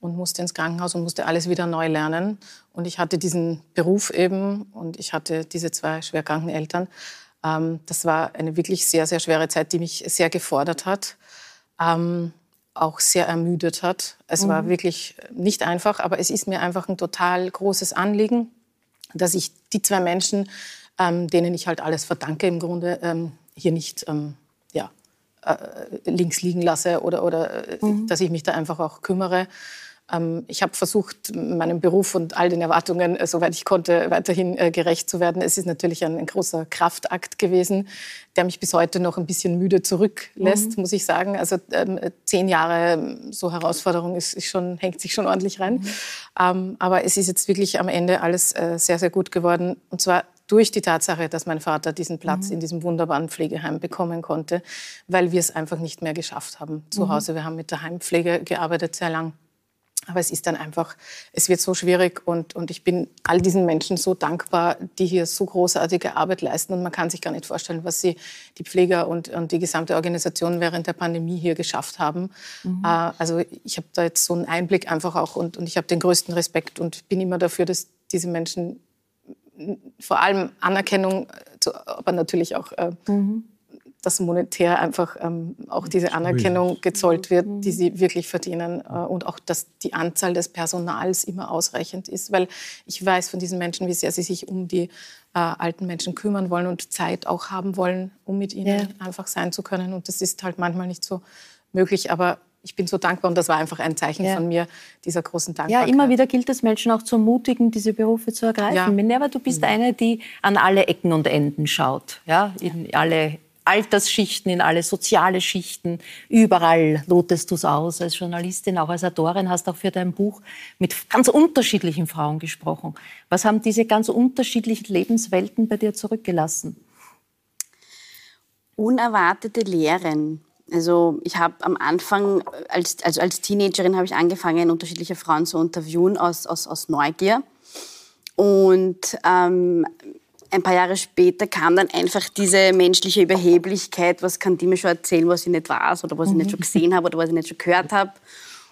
und musste ins Krankenhaus und musste alles wieder neu lernen. Und ich hatte diesen Beruf eben und ich hatte diese zwei schwer kranken Eltern. Ähm, das war eine wirklich sehr, sehr schwere Zeit, die mich sehr gefordert hat. Ähm, auch sehr ermüdet hat. Es mhm. war wirklich nicht einfach, aber es ist mir einfach ein total großes Anliegen, dass ich die zwei Menschen, ähm, denen ich halt alles verdanke, im Grunde ähm, hier nicht ähm, äh, links liegen lasse oder, oder äh, mhm. dass ich mich da einfach auch kümmere. Ähm, ich habe versucht, meinem Beruf und all den Erwartungen, äh, soweit ich konnte, weiterhin äh, gerecht zu werden. Es ist natürlich ein, ein, großer Kraftakt gewesen, der mich bis heute noch ein bisschen müde zurücklässt, mhm. muss ich sagen. Also ähm, zehn Jahre so Herausforderung ist, ist, schon, hängt sich schon ordentlich rein. Mhm. Ähm, aber es ist jetzt wirklich am Ende alles äh, sehr, sehr gut geworden. Und zwar durch die Tatsache, dass mein Vater diesen Platz mhm. in diesem wunderbaren Pflegeheim bekommen konnte, weil wir es einfach nicht mehr geschafft haben zu mhm. Hause. Wir haben mit der Heimpflege gearbeitet sehr lang. Aber es ist dann einfach, es wird so schwierig und, und ich bin all diesen Menschen so dankbar, die hier so großartige Arbeit leisten. Und man kann sich gar nicht vorstellen, was sie, die Pfleger und, und die gesamte Organisation während der Pandemie hier geschafft haben. Mhm. Äh, also ich habe da jetzt so einen Einblick einfach auch und, und ich habe den größten Respekt und bin immer dafür, dass diese Menschen vor allem Anerkennung, aber natürlich auch äh, mhm. dass monetär einfach ähm, auch diese Anerkennung gezollt wird, die sie wirklich verdienen äh, und auch, dass die Anzahl des Personals immer ausreichend ist, weil ich weiß von diesen Menschen, wie sehr sie sich um die äh, alten Menschen kümmern wollen und Zeit auch haben wollen, um mit ihnen ja. einfach sein zu können. Und das ist halt manchmal nicht so möglich, aber ich bin so dankbar und das war einfach ein Zeichen ja. von mir, dieser großen Dankbarkeit. Ja, immer wieder gilt es Menschen auch zu ermutigen, diese Berufe zu ergreifen. Ja. Minerva, du bist mhm. eine, die an alle Ecken und Enden schaut, ja, in alle Altersschichten, in alle soziale Schichten. Überall lotest du es aus. Als Journalistin, auch als Autorin, hast auch für dein Buch mit ganz unterschiedlichen Frauen gesprochen. Was haben diese ganz unterschiedlichen Lebenswelten bei dir zurückgelassen? Unerwartete Lehren. Also ich habe am Anfang, als, also als Teenagerin habe ich angefangen, unterschiedliche Frauen zu interviewen aus, aus, aus Neugier. Und ähm, ein paar Jahre später kam dann einfach diese menschliche Überheblichkeit, was kann die mir schon erzählen, was ich nicht weiß oder was ich nicht schon gesehen habe oder was ich nicht schon gehört habe.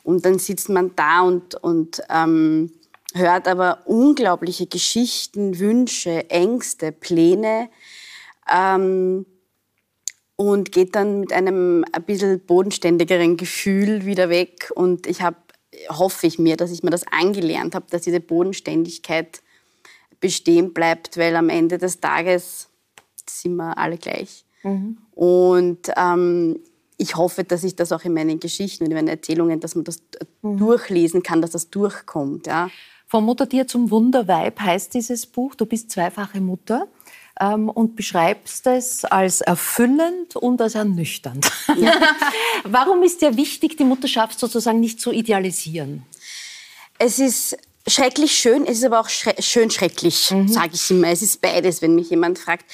Und dann sitzt man da und, und ähm, hört aber unglaubliche Geschichten, Wünsche, Ängste, Pläne ähm, und geht dann mit einem ein bisschen bodenständigeren Gefühl wieder weg. Und ich habe, hoffe ich mir, dass ich mir das angelernt habe, dass diese Bodenständigkeit bestehen bleibt, weil am Ende des Tages sind wir alle gleich. Mhm. Und ähm, ich hoffe, dass ich das auch in meinen Geschichten und in meinen Erzählungen, dass man das mhm. durchlesen kann, dass das durchkommt. Ja. Vom Muttertier zum Wunderweib heißt dieses Buch. Du bist zweifache Mutter ähm, und beschreibst es als erfüllend und als ernüchternd. Ja. Warum ist dir wichtig, die Mutterschaft sozusagen nicht zu idealisieren? Es ist schrecklich schön, es ist aber auch schre schön schrecklich, mhm. sage ich immer. Es ist beides, wenn mich jemand fragt.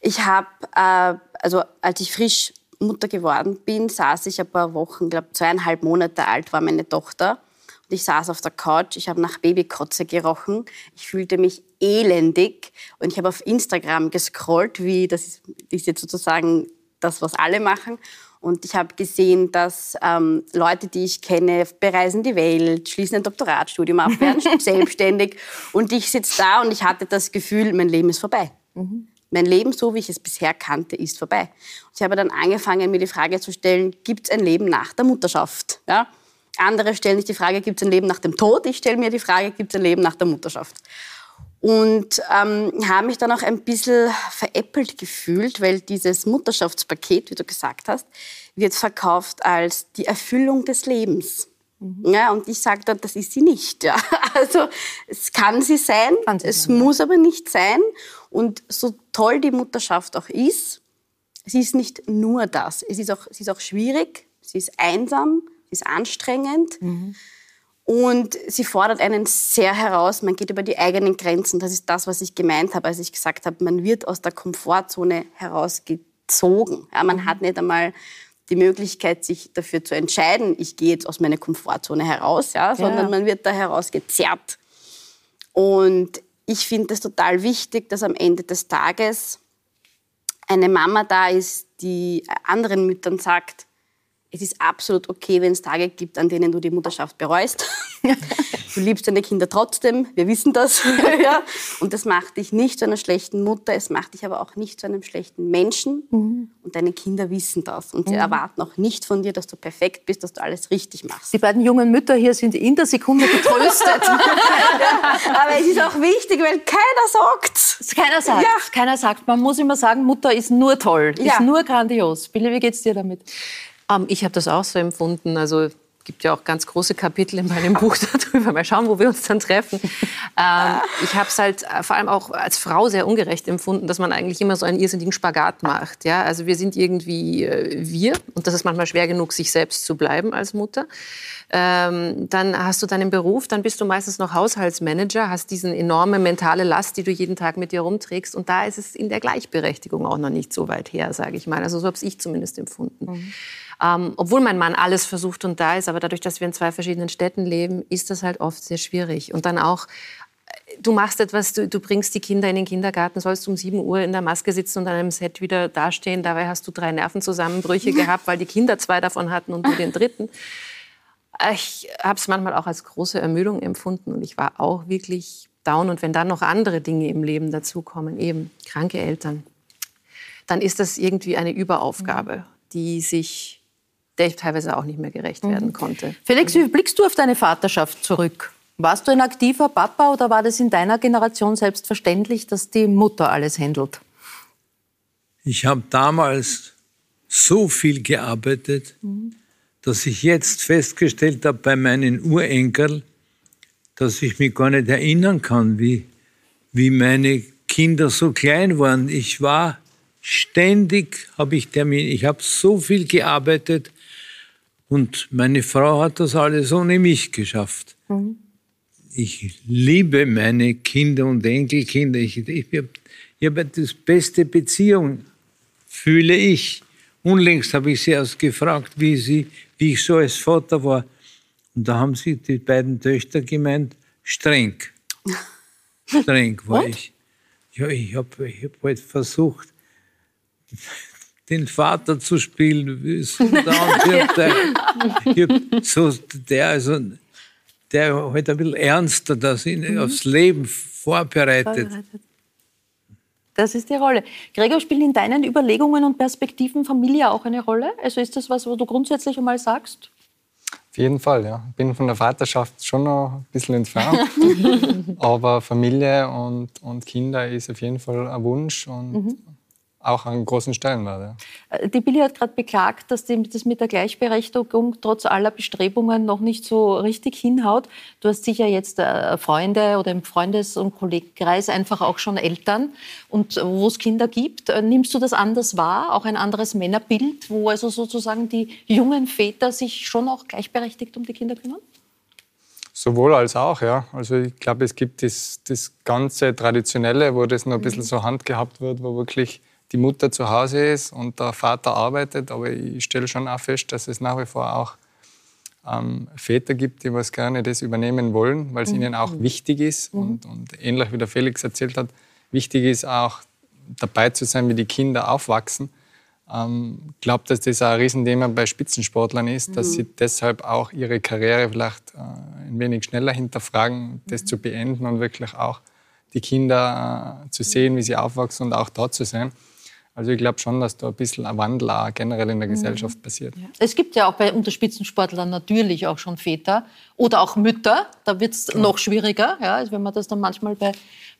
Ich habe, äh, also als ich frisch Mutter geworden bin, saß ich ein paar Wochen, glaube zweieinhalb Monate alt war meine Tochter. Und ich saß auf der Couch, ich habe nach Babykotze gerochen. Ich fühlte mich elendig und ich habe auf Instagram gescrollt, wie das ist, ist jetzt sozusagen das, was alle machen. Und ich habe gesehen, dass ähm, Leute, die ich kenne, bereisen die Welt, schließen ein Doktoratstudium ab, werden selbstständig. Und ich sitze da und ich hatte das Gefühl, mein Leben ist vorbei. Mhm. Mein Leben, so wie ich es bisher kannte, ist vorbei. Und ich habe dann angefangen, mir die Frage zu stellen, gibt es ein Leben nach der Mutterschaft? Ja? Andere stellen sich die Frage, gibt es ein Leben nach dem Tod? Ich stelle mir die Frage, gibt es ein Leben nach der Mutterschaft? Und ähm, habe mich dann auch ein bisschen veräppelt gefühlt, weil dieses Mutterschaftspaket, wie du gesagt hast, wird verkauft als die Erfüllung des Lebens. Mhm. Ja, und ich sage dann, das ist sie nicht. Ja. Also es kann sie sein, kann sie es sein, muss ja. aber nicht sein. Und so toll die Mutterschaft auch ist, sie ist nicht nur das. Es ist auch, sie ist auch schwierig, sie ist einsam, sie ist anstrengend. Mhm. Und sie fordert einen sehr heraus. Man geht über die eigenen Grenzen. Das ist das, was ich gemeint habe, als ich gesagt habe, man wird aus der Komfortzone herausgezogen. Ja, man mhm. hat nicht einmal die Möglichkeit, sich dafür zu entscheiden, ich gehe jetzt aus meiner Komfortzone heraus, ja, sondern ja. man wird da herausgezerrt. Und ich finde es total wichtig, dass am Ende des Tages eine Mama da ist, die anderen Müttern sagt, es ist absolut okay, wenn es Tage gibt, an denen du die Mutterschaft bereust. du liebst deine Kinder trotzdem, wir wissen das. ja. Und das macht dich nicht zu einer schlechten Mutter, es macht dich aber auch nicht zu einem schlechten Menschen. Mhm. Und deine Kinder wissen das. Und sie mhm. erwarten auch nicht von dir, dass du perfekt bist, dass du alles richtig machst. Die beiden jungen Mütter hier sind in der Sekunde getröstet. ja, aber es ist auch wichtig, weil keiner sagt Keiner sagt. Ja. Keiner sagt. Man muss immer sagen, Mutter ist nur toll, ist nur grandios. Billy, wie geht's dir damit? Ähm, ich habe das auch so empfunden. Also gibt ja auch ganz große Kapitel in meinem Buch darüber. Mal schauen, wo wir uns dann treffen. Ähm, ich habe es halt äh, vor allem auch als Frau sehr ungerecht empfunden, dass man eigentlich immer so einen irrsinnigen Spagat macht. Ja? Also wir sind irgendwie äh, wir und das ist manchmal schwer genug, sich selbst zu bleiben als Mutter. Ähm, dann hast du deinen Beruf, dann bist du meistens noch Haushaltsmanager, hast diesen enorme mentale Last, die du jeden Tag mit dir rumträgst und da ist es in der Gleichberechtigung auch noch nicht so weit her, sage ich mal. Also so habe ich zumindest empfunden. Mhm. Ähm, obwohl mein Mann alles versucht und da ist, aber dadurch, dass wir in zwei verschiedenen Städten leben, ist das halt oft sehr schwierig. Und dann auch, äh, du machst etwas, du, du bringst die Kinder in den Kindergarten, sollst um 7 Uhr in der Maske sitzen und an einem Set wieder dastehen. Dabei hast du drei Nervenzusammenbrüche gehabt, weil die Kinder zwei davon hatten und du den dritten. Ich habe es manchmal auch als große Ermüdung empfunden und ich war auch wirklich down. Und wenn dann noch andere Dinge im Leben dazukommen, eben kranke Eltern, dann ist das irgendwie eine Überaufgabe, die sich der ich teilweise auch nicht mehr gerecht werden mhm. konnte. Felix, wie blickst du auf deine Vaterschaft zurück? Warst du ein aktiver Papa oder war das in deiner Generation selbstverständlich, dass die Mutter alles handelt? Ich habe damals so viel gearbeitet, mhm. dass ich jetzt festgestellt habe bei meinen Urenkel, dass ich mich gar nicht erinnern kann, wie, wie meine Kinder so klein waren. Ich war ständig, habe ich Termin, ich habe so viel gearbeitet, und meine Frau hat das alles ohne mich geschafft. Mhm. Ich liebe meine Kinder und Enkelkinder. Ich, ich, ich habe das beste Beziehung, fühle ich. Unlängst habe ich sie erst gefragt, wie, sie, wie ich so als Vater war. Und da haben sie die beiden Töchter gemeint, streng. Streng war ich. Ja, ich habe ich hab halt versucht, den Vater zu spielen. So, der, so, der, also, der halt ein bisschen ernster das in, mhm. aufs Leben vorbereitet. Das ist die Rolle. Gregor, spielt in deinen Überlegungen und Perspektiven Familie auch eine Rolle? Also ist das was, wo du grundsätzlich einmal sagst? Auf jeden Fall, ja. Ich bin von der Vaterschaft schon noch ein bisschen entfernt. Aber Familie und, und Kinder ist auf jeden Fall ein Wunsch. Und, mhm auch einen großen Stellenwert. Ja. Äh, die Billy hat gerade beklagt, dass das mit der Gleichberechtigung trotz aller Bestrebungen noch nicht so richtig hinhaut. Du hast sicher jetzt äh, Freunde oder im Freundes- und Kollegenkreis einfach auch schon Eltern. Und wo es Kinder gibt, äh, nimmst du das anders wahr? Auch ein anderes Männerbild, wo also sozusagen die jungen Väter sich schon auch gleichberechtigt um die Kinder kümmern? Sowohl als auch, ja. Also ich glaube, es gibt das, das ganze Traditionelle, wo das noch ein bisschen mhm. so handgehabt wird, wo wirklich die Mutter zu Hause ist und der Vater arbeitet. Aber ich stelle schon auch fest, dass es nach wie vor auch ähm, Väter gibt, die was gerne das übernehmen wollen, weil es mhm. ihnen auch wichtig ist. Mhm. Und, und, ähnlich wie der Felix erzählt hat, wichtig ist auch dabei zu sein, wie die Kinder aufwachsen. Ich ähm, glaube, dass das ein Riesenthema bei Spitzensportlern ist, mhm. dass sie deshalb auch ihre Karriere vielleicht äh, ein wenig schneller hinterfragen, das zu beenden und wirklich auch die Kinder äh, zu sehen, wie sie aufwachsen und auch da zu sein. Also ich glaube schon, dass da ein bisschen ein Wandel auch generell in der Mhm. Gesellschaft passiert. Es gibt ja auch bei unter Spitzensportlern natürlich auch schon Väter oder auch Mütter. Da wird es noch schwieriger, ja, also wenn man das dann manchmal bei,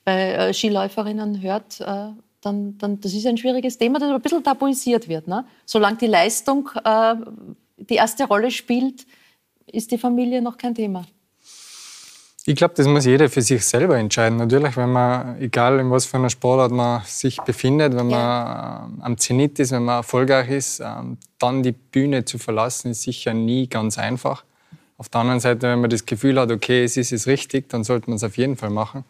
bei äh, Skiläuferinnen hört. Äh, dann, dann, das ist ein schwieriges Thema, das aber ein bisschen tabuisiert wird. Ne? Solange die Leistung äh, die erste Rolle spielt, ist die Familie noch kein Thema. Ich glaube, das muss jeder für sich selber entscheiden. Natürlich, wenn man, egal in was für einer Sportart man sich befindet, wenn man ähm, am Zenit ist, wenn man erfolgreich ist, ähm, dann die Bühne zu verlassen, ist sicher nie ganz einfach. Auf der anderen Seite, wenn man das Gefühl hat, okay, es ist es richtig, dann sollte man es auf jeden Fall machen.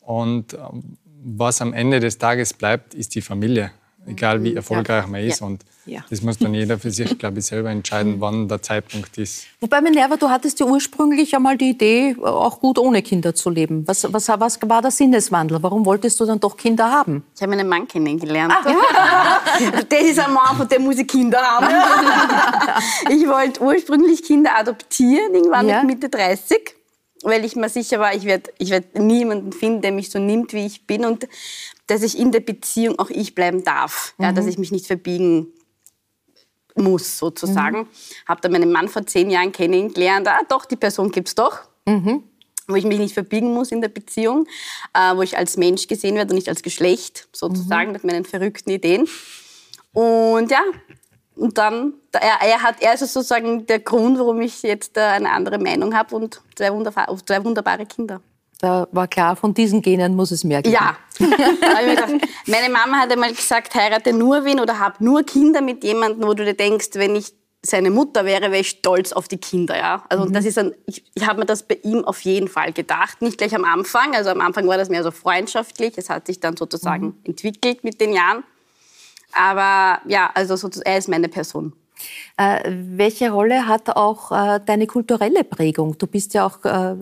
Und ähm, was am Ende des Tages bleibt, ist die Familie. Egal wie erfolgreich man ist. Und Ja. das muss dann jeder für sich, glaube ich, selber entscheiden, wann der Zeitpunkt ist. Wobei, Minerva, du hattest ja ursprünglich einmal die Idee, auch gut ohne Kinder zu leben. Was, was, was war der Sinneswandel? Warum wolltest du dann doch Kinder haben? Ich habe meinen Mann kennengelernt. das ist ein Mann, von dem muss ich Kinder haben. ich wollte ursprünglich Kinder adoptieren, irgendwann Ja. mit Mitte 30, weil ich mir sicher war, ich werde ich werd niemanden finden, der mich so nimmt, wie ich bin und dass ich in der Beziehung auch ich bleiben darf. Ja, dass ich mich nicht verbiegen muss, sozusagen. Habe dann meinen Mann vor zehn Jahren kennengelernt. Ah, doch, die Person gibt's doch wo ich mich nicht verbiegen muss in der Beziehung, äh, wo ich als Mensch gesehen werde und nicht als Geschlecht, sozusagen, mit meinen verrückten Ideen. Und ja, und dann, da- er, er, hat, er ist sozusagen der Grund, warum ich jetzt eine andere Meinung habe und zwei, wunderba zwei wunderbare Kinder. Da war klar, von diesen Genen muss es mehr geben. Ja. Gedacht, meine Mama hat einmal gesagt, heirate nur wen oder hab nur Kinder mit jemandem, wo du dir denkst, wenn ich seine Mutter wäre, wäre ich stolz auf die Kinder. Ja? Also und das ist ein, ich, ich habe mir das bei ihm auf jeden Fall gedacht. Nicht gleich am Anfang. Also am Anfang war das mehr so freundschaftlich. Es hat sich dann sozusagen entwickelt mit den Jahren. Aber ja, also er ist meine Person. Äh, welche Rolle hat auch äh, deine kulturelle Prägung? Du bist ja auch äh,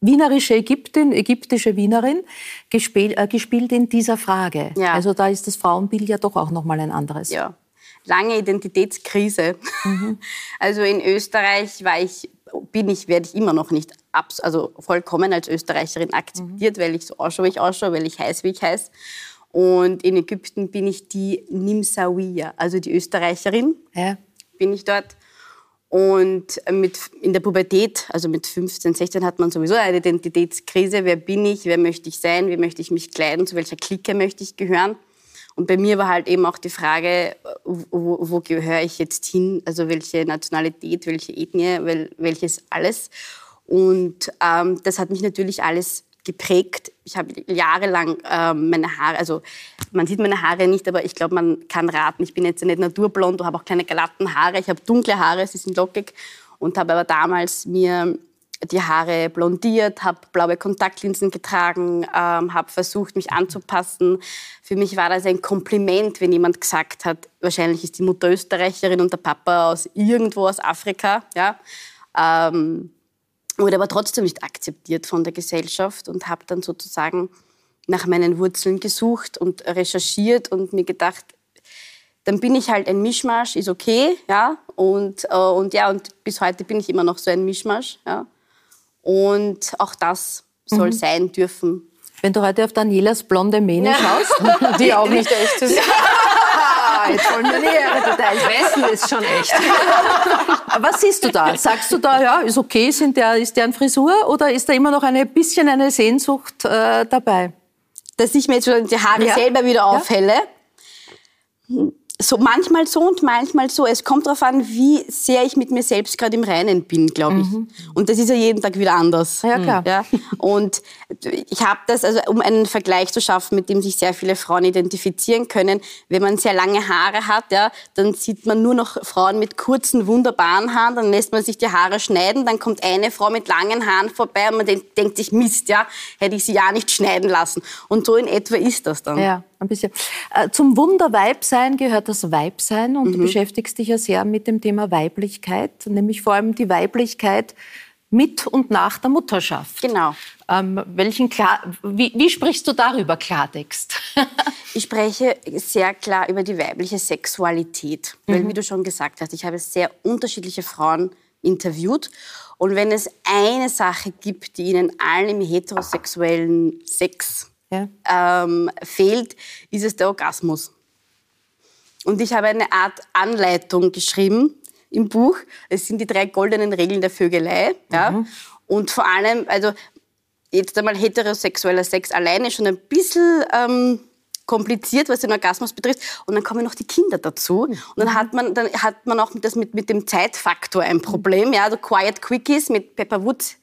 wienerische Ägyptin, ägyptische Wienerin, gespiel, äh, gespielt in dieser Frage. Ja. Also da ist das Frauenbild ja doch auch noch mal ein anderes. ja, lange Identitätskrise. Also in Österreich war ich, bin ich, werde ich immer noch nicht abs also vollkommen als Österreicherin akzeptiert, weil ich so ausschaue, wie ich ausschaue, weil ich heiß, wie ich heiß. Und in Ägypten bin ich die Nimsawiya, also die Österreicherin Ja. bin ich dort. Und mit, in der Pubertät, also mit 15, 16, hat man sowieso eine Identitätskrise. Wer bin ich? Wer möchte ich sein? Wie möchte ich mich kleiden? Zu welcher Clique möchte ich gehören? Und bei mir war halt eben auch die Frage, wo, wo gehöre ich jetzt hin? Also welche Nationalität, welche Ethnie, wel, welches alles. Und ähm, das hat mich natürlich alles geprägt. Ich habe jahrelang ähm, meine Haare, also man sieht meine Haare nicht, aber ich glaube, man kann raten. Ich bin jetzt nicht naturblond, habe auch keine glatten Haare. Ich habe dunkle Haare, sie sind lockig und habe aber damals mir die Haare blondiert, habe blaue Kontaktlinsen getragen, ähm, habe versucht, mich anzupassen. Für mich war das ein Kompliment, wenn jemand gesagt hat, wahrscheinlich ist die Mutter Österreicherin und der Papa aus irgendwo aus Afrika. Ja? Ähm, wurde aber trotzdem nicht akzeptiert von der Gesellschaft und habe dann sozusagen nach meinen Wurzeln gesucht und recherchiert und mir gedacht, dann bin ich halt ein Mischmasch, ist okay, ja, und, äh, und ja, und bis heute bin ich immer noch so ein Mischmasch, ja, und auch das soll sein dürfen. Wenn du heute auf Danielas blonde Mähne schaust, Die auch nicht echt ist. Nähere Details. Wessen ist schon echt. Was siehst du da? Sagst du da, ja, ist okay, sind der, ist deren Frisur oder ist da immer noch ein bisschen eine Sehnsucht äh, dabei? dass ich mir jetzt schon die Haare Ja. selber wieder aufhelle. So manchmal so und manchmal so. Es kommt darauf an, wie sehr ich mit mir selbst gerade im Reinen bin, glaube ich. Und das ist ja jeden Tag wieder anders. Ja, klar. Ja? Und ich habe das, also um einen Vergleich zu schaffen, mit dem sich sehr viele Frauen identifizieren können. Wenn man sehr lange Haare hat, ja, dann sieht man nur noch Frauen mit kurzen, wunderbaren Haaren. Dann lässt man sich die Haare schneiden. Dann kommt eine Frau mit langen Haaren vorbei und man denkt, denkt sich, Mist, ja, hätte ich sie ja nicht schneiden lassen. Und so in etwa ist das dann. Ja, ein bisschen. Äh, zum Wunderweibsein gehört das Weibsein und du beschäftigst dich ja sehr mit dem Thema Weiblichkeit, nämlich vor allem die Weiblichkeit mit und nach der Mutterschaft. Genau. Ähm, welchen Klar wie, wie sprichst du darüber Klartext? Ich spreche sehr klar über die weibliche Sexualität, weil wie du schon gesagt hast, ich habe sehr unterschiedliche Frauen interviewt und wenn es eine Sache gibt, die ihnen allen im heterosexuellen Sex Ja. ähm, fehlt, ist es der Orgasmus. Und ich habe eine Art Anleitung geschrieben im Buch. Es sind die drei goldenen Regeln der Vögelei. Ja? Und vor allem, also jetzt einmal heterosexueller Sex alleine schon ein bisschen ähm, kompliziert, was den Orgasmus betrifft. Und dann kommen noch die Kinder dazu. Und dann hat man, dann hat man auch das mit, mit dem Zeitfaktor ein Problem. Ja, also Quiet Quickies mit Pepper Woods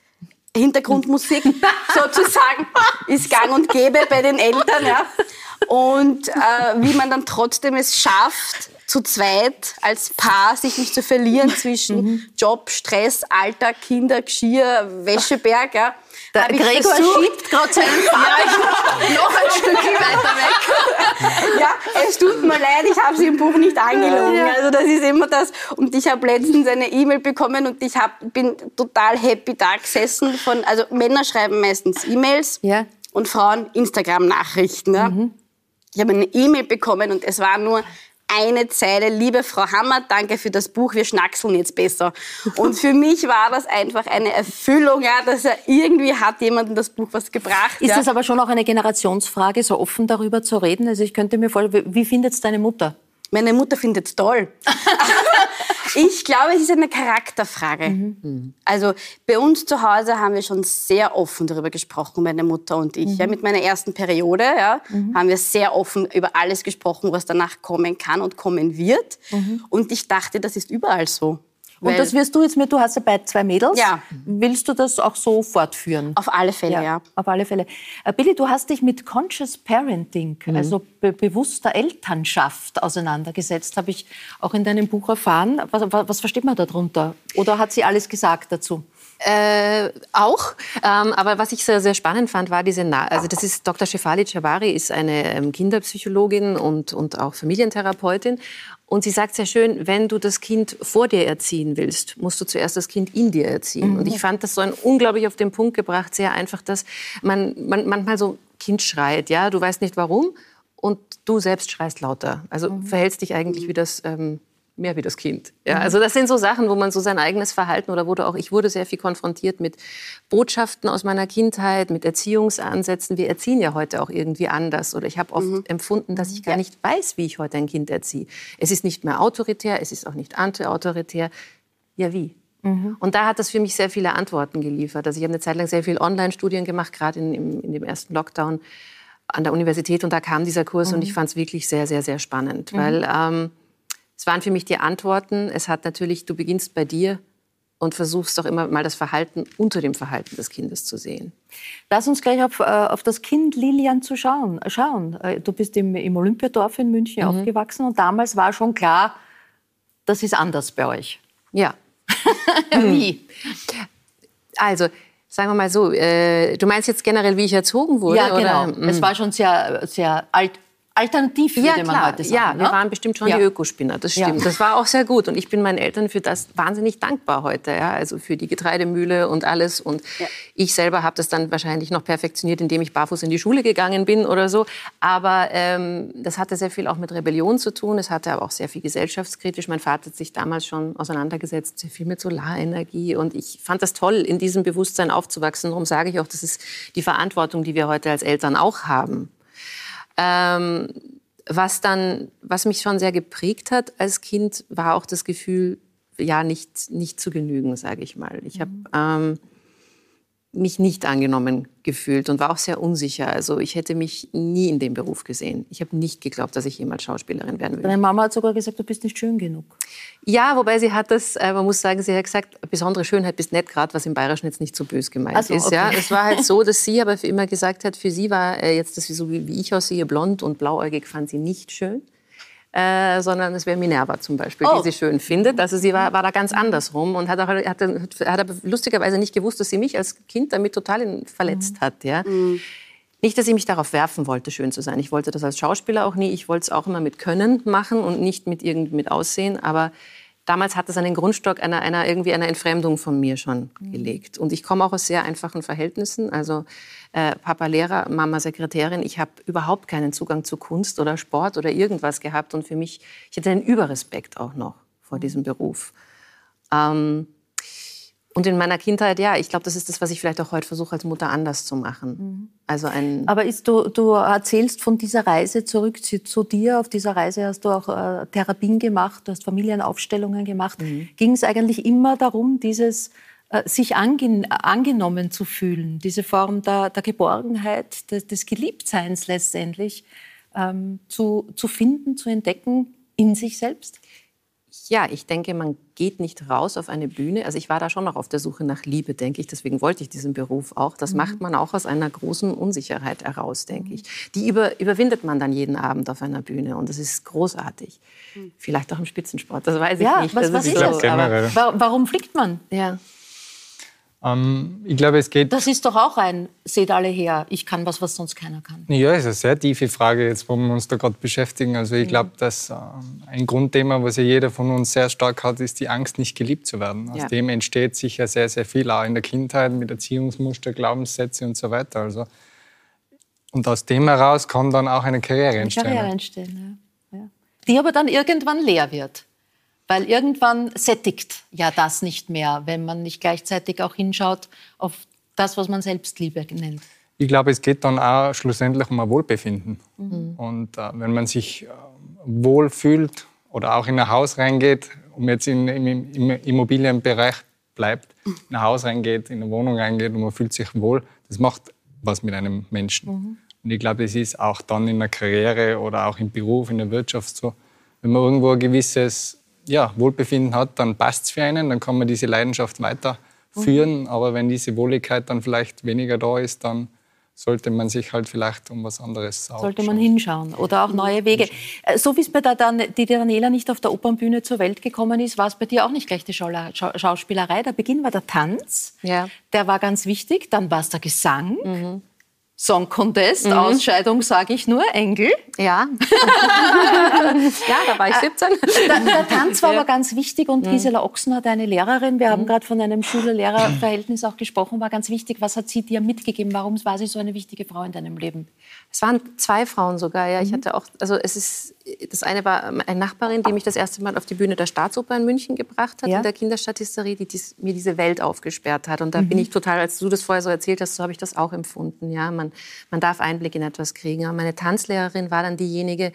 Hintergrundmusik sozusagen ist gang und gäbe bei den Eltern. Ja. Und äh, wie man dann trotzdem es schafft, zu zweit als Paar sich nicht zu verlieren zwischen Job, Stress, Alter, Kinder, Geschirr, Wäscheberg. Ja. Der Gregor schiebt gerade seinen Vater noch ein Stückchen weiter weg. Ja, es tut mir leid, ich habe sie im Buch nicht angelogen. Also das ist immer das. Und ich habe letztens eine E-Mail bekommen und ich hab, bin total happy da gesessen. Von, also Männer schreiben meistens E-Mails Ja. und Frauen Instagram-Nachrichten. Ja. Ich habe eine E-Mail bekommen und es war nur eine Zeile, liebe Frau Hammer, danke für das Buch, wir schnackseln jetzt besser. Und für mich war das einfach eine Erfüllung, ja, dass er irgendwie hat jemandem das Buch was gebracht. Ist ja. das aber schon auch eine Generationsfrage, so offen darüber zu reden? Also ich könnte mir vorstellen, wie findet es deine Mutter? Meine Mutter findet es toll. ich glaube, es ist eine Charakterfrage. Mhm. Also bei uns zu Hause haben wir schon sehr offen darüber gesprochen, meine Mutter und ich. Mhm. Ja, mit meiner ersten Periode ja, haben wir sehr offen über alles gesprochen, was danach kommen kann und kommen wird. Mhm. Und ich dachte, das ist überall so. Und das wirst du jetzt mit, du hast ja bei zwei Mädels. Ja. Willst du das auch so fortführen? Auf alle Fälle, ja. Auf alle Fälle. Äh, Billy, du hast dich mit Conscious Parenting, Mhm. also be bewusster Elternschaft auseinandergesetzt, habe ich auch in deinem Buch erfahren. Was, was, was versteht man darunter? Oder hat sie alles gesagt dazu? Äh, auch. Ähm, aber was ich sehr, sehr spannend fand, war diese, Na also das ist Dr. Shefali Chavari, ist eine ähm, Kinderpsychologin und, und auch Familientherapeutin. Und sie sagt sehr schön, wenn du das Kind vor dir erziehen willst, musst du zuerst das Kind in dir erziehen. Und ich fand das so ein unglaublich auf den Punkt gebracht, sehr einfach, dass man, man manchmal so Kind schreit, ja, du weißt nicht warum und du selbst schreist lauter. Also verhältst dich eigentlich wie das ähm, mehr wie das Kind. Ja, also das sind so Sachen, wo man so sein eigenes Verhalten oder wurde auch ich wurde sehr viel konfrontiert mit Botschaften aus meiner Kindheit, mit Erziehungsansätzen. Wir erziehen ja heute auch irgendwie anders oder ich habe oft empfunden, dass ich gar nicht weiß, wie ich heute ein Kind erziehe. Es ist nicht mehr autoritär, es ist auch nicht antiautoritär. Ja, wie? Und da hat das für mich sehr viele Antworten geliefert. Also ich habe eine Zeit lang sehr viel Online-Studien gemacht, gerade in, in, in dem ersten Lockdown an der Universität und da kam dieser Kurs und ich fand es wirklich sehr, sehr, sehr spannend, weil ähm, es waren für mich die Antworten. Es hat natürlich, du beginnst bei dir und versuchst doch immer mal das Verhalten unter dem Verhalten des Kindes zu sehen. Lass uns gleich auf, äh, auf das Kind Lilian zu schauen. äh, schauen. Äh, Du bist im, im Olympiadorf in München Mhm. aufgewachsen und damals war schon klar, das ist anders bei euch. Ja, Wie? also sagen wir mal so, äh, du meinst jetzt generell, wie ich erzogen wurde? Ja, genau. Oder? Es war schon sehr, sehr alt, alternativ, würde Ja, man klar. heute sagen. ja, ne? wir waren bestimmt schon Ja. die Ökospinner, das Ja. stimmt. Das war auch sehr gut. Und ich bin meinen Eltern für das wahnsinnig dankbar heute. Ja? Also für die Getreidemühle und alles. Und ich selber habe das dann wahrscheinlich noch perfektioniert, indem ich barfuß in die Schule gegangen bin oder so. Aber ähm, das hatte sehr viel auch mit Rebellion zu tun. Es hatte aber auch sehr viel gesellschaftskritisch. Mein Vater hat sich damals schon auseinandergesetzt, sehr viel mit Solarenergie. Und ich fand das toll, in diesem Bewusstsein aufzuwachsen. Darum sage ich auch, das ist die Verantwortung, die wir heute als Eltern auch haben. Ähm, was dann, was mich schon sehr geprägt hat als Kind, war auch das Gefühl, ja, nicht, nicht zu genügen, sage ich mal. Ich habe ähm, mich nicht angenommen gefühlt und war auch sehr unsicher. Also ich hätte mich nie in dem Beruf gesehen. Ich habe nicht geglaubt, dass ich jemals Schauspielerin werden würde. Deine Mama hat sogar gesagt, du bist nicht schön genug. Ja, wobei sie hat das, äh, man muss sagen, sie hat gesagt, besondere Schönheit bist nett gerade, was im Bayerischen jetzt nicht so bös gemeint Ach so, ist. Ja, okay. es war halt so, dass sie aber für immer gesagt hat, für sie war äh, jetzt, dass sie so wie, wie ich aussehe, blond und blauäugig, fand sie nicht schön. Äh, sondern es wäre Minerva zum Beispiel, Oh. die sie schön findet. Also sie war, war da ganz andersrum und hat, auch, hat, hat aber lustigerweise nicht gewusst, dass sie mich als Kind damit total verletzt hat. Ja. Nicht, dass ich mich darauf werfen wollte, schön zu sein. Ich wollte das als Schauspieler auch nie. Ich wollte es auch immer mit Können machen und nicht mit irgendwie mit Aussehen. Aber damals hat es einen Grundstock einer, einer irgendwie einer Entfremdung von mir schon gelegt. Und ich komme auch aus sehr einfachen Verhältnissen. Also äh, Papa Lehrer, Mama Sekretärin. Ich habe überhaupt keinen Zugang zu Kunst oder Sport oder irgendwas gehabt. Und für mich, ich hatte einen Überrespekt auch noch vor diesem Beruf. Ähm, Und in meiner Kindheit, ja, ich glaube, das ist das, was ich vielleicht auch heute versuche, als Mutter anders zu machen. Mhm. Also ein Aber ist, du, du erzählst von dieser Reise zurück zu, zu dir. Auf dieser Reise hast du auch äh, Therapien gemacht, du hast Familienaufstellungen gemacht. Mhm. Ging es eigentlich immer darum, dieses äh, sich angen angenommen zu fühlen, diese Form der, der Geborgenheit, des, des, Geliebtseins letztendlich ähm, zu, zu finden, zu entdecken in sich selbst? Ja, ich denke, man geht nicht raus auf eine Bühne. Also ich war da schon noch auf der Suche nach Liebe, denke ich. Deswegen wollte ich diesen Beruf auch. Das mhm. macht man auch aus einer großen Unsicherheit heraus, denke ich. Die über, überwindet man dann jeden Abend auf einer Bühne und das ist großartig. Mhm. Vielleicht auch im Spitzensport, das weiß ja, ich nicht. Was, was ist das? warum fliegt man? Ja. Ähm, ich glaube, es geht. Das ist doch auch ein, seht alle her, ich kann was, was sonst keiner kann. Ja, ist eine sehr tiefe Frage, jetzt, wo wir uns da gerade beschäftigen. Also ich mhm. glaube, dass äh, ein Grundthema, was ja jeder von uns sehr stark hat, ist die Angst, nicht geliebt zu werden. Aus ja. dem entsteht sicher sehr, sehr viel, auch in der Kindheit mit Erziehungsmuster, Glaubenssätze und so weiter. Also, und aus dem heraus kann dann auch eine Karriere entstehen. Karriere entstehen, ja. ja. Die aber dann irgendwann leer wird. Weil irgendwann sättigt ja das nicht mehr, wenn man nicht gleichzeitig auch hinschaut auf das, was man Selbstliebe nennt. Ich glaube, es geht dann auch schlussendlich um ein Wohlbefinden. Mhm. Und äh, wenn man sich äh, wohl fühlt oder auch in ein Haus reingeht, um jetzt in, im, im Immobilienbereich bleibt, in ein Haus reingeht, in eine Wohnung reingeht und man fühlt sich wohl, das macht was mit einem Menschen. Mhm. Und ich glaube, es ist auch dann in der Karriere oder auch im Beruf, in der Wirtschaft so, wenn man irgendwo ein gewisses ja, Wohlbefinden hat, dann passt es für einen, dann kann man diese Leidenschaft weiterführen. Mhm. Aber wenn diese Wohligkeit dann vielleicht weniger da ist, dann sollte man sich halt vielleicht um was anderes auch Sollte man hinschauen oder auch neue Wege. Äh, so wie es bei der, Dan die Daniela nicht auf der Opernbühne zur Welt gekommen ist, war es bei dir auch nicht gleich die Schauspielerei. Der Beginn war der Tanz, ja. der war ganz wichtig. Dann war es der Gesang. Mhm. Song Contest, mhm. Ausscheidung sage ich nur, Engel. Ja. ja, da war ich 17. Äh, der, der Tanz war ja. aber ganz wichtig und mhm. Gisela Ochsen hat eine Lehrerin, wir mhm. haben gerade von einem Schüler-Lehrer-Verhältnis auch gesprochen, war ganz wichtig. Was hat sie dir mitgegeben? Warum war sie so eine wichtige Frau in deinem Leben? Es waren zwei Frauen sogar, ja. Ich mhm. hatte auch, also es ist, das eine war eine Nachbarin, die mich das erste Mal auf die Bühne der Staatsoper in München gebracht hat, ja. in der Kinderstatisterie, die dies, mir diese Welt aufgesperrt hat. Und da bin mhm. ich total, als du das vorher so erzählt hast, so habe ich das auch empfunden, ja. Man man, man darf Einblick in etwas kriegen. Aber meine Tanzlehrerin war dann diejenige,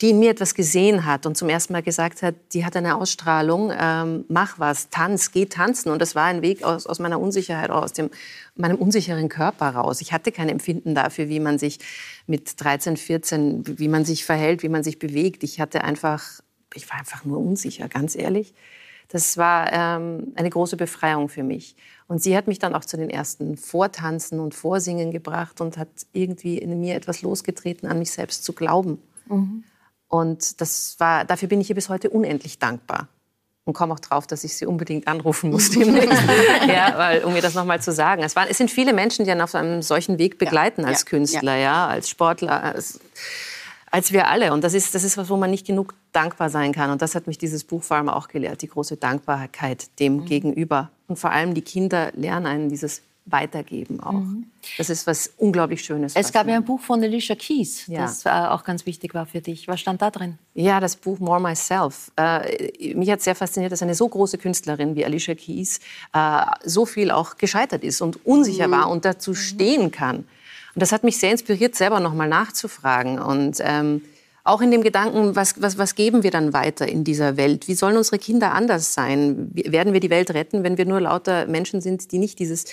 die in mir etwas gesehen hat und zum ersten Mal gesagt hat, die hat eine Ausstrahlung, ähm, mach was, tanz, geh tanzen. Und das war ein Weg aus, aus meiner Unsicherheit, aus dem, meinem unsicheren Körper raus. Ich hatte kein Empfinden dafür, wie man sich mit 13, 14, wie man sich verhält, wie man sich bewegt. Ich hatte einfach, ich war einfach nur unsicher, ganz ehrlich. Das war ähm, eine große Befreiung für mich. Und sie hat mich dann auch zu den ersten Vortanzen und Vorsingen gebracht und hat irgendwie in mir etwas losgetreten, an mich selbst zu glauben. Mhm. Und das war, dafür bin ich ihr bis heute unendlich dankbar. Und komme auch drauf, dass ich sie unbedingt anrufen muss demnächst, ja, weil, um mir das nochmal zu sagen. Es, waren, es sind viele Menschen, die einen auf einem solchen Weg begleiten ja, als ja, Künstler, ja. als Sportler. Als, als wir alle. Und das ist, das ist was, wo man nicht genug dankbar sein kann. Und das hat mich dieses Buch vor allem auch gelehrt, die große Dankbarkeit dem mhm. Gegenüber. Und vor allem die Kinder lernen einen dieses Weitergeben auch. Mhm. Das ist was unglaublich Schönes. Es gab ja ein Buch von Alicia Keys, ja. das äh, auch ganz wichtig war für dich. Was stand da drin? Ja, das Buch More Myself. Äh, mich hat sehr fasziniert, dass eine so große Künstlerin wie Alicia Keys äh, so viel auch gescheitert ist und unsicher mhm. war und dazu mhm. stehen kann. Und das hat mich sehr inspiriert, selber noch mal nachzufragen. Und ähm, auch in dem Gedanken, was, was, was geben wir dann weiter in dieser Welt? Wie sollen unsere Kinder anders sein? Werden wir die Welt retten, wenn wir nur lauter Menschen sind, die nicht dieses,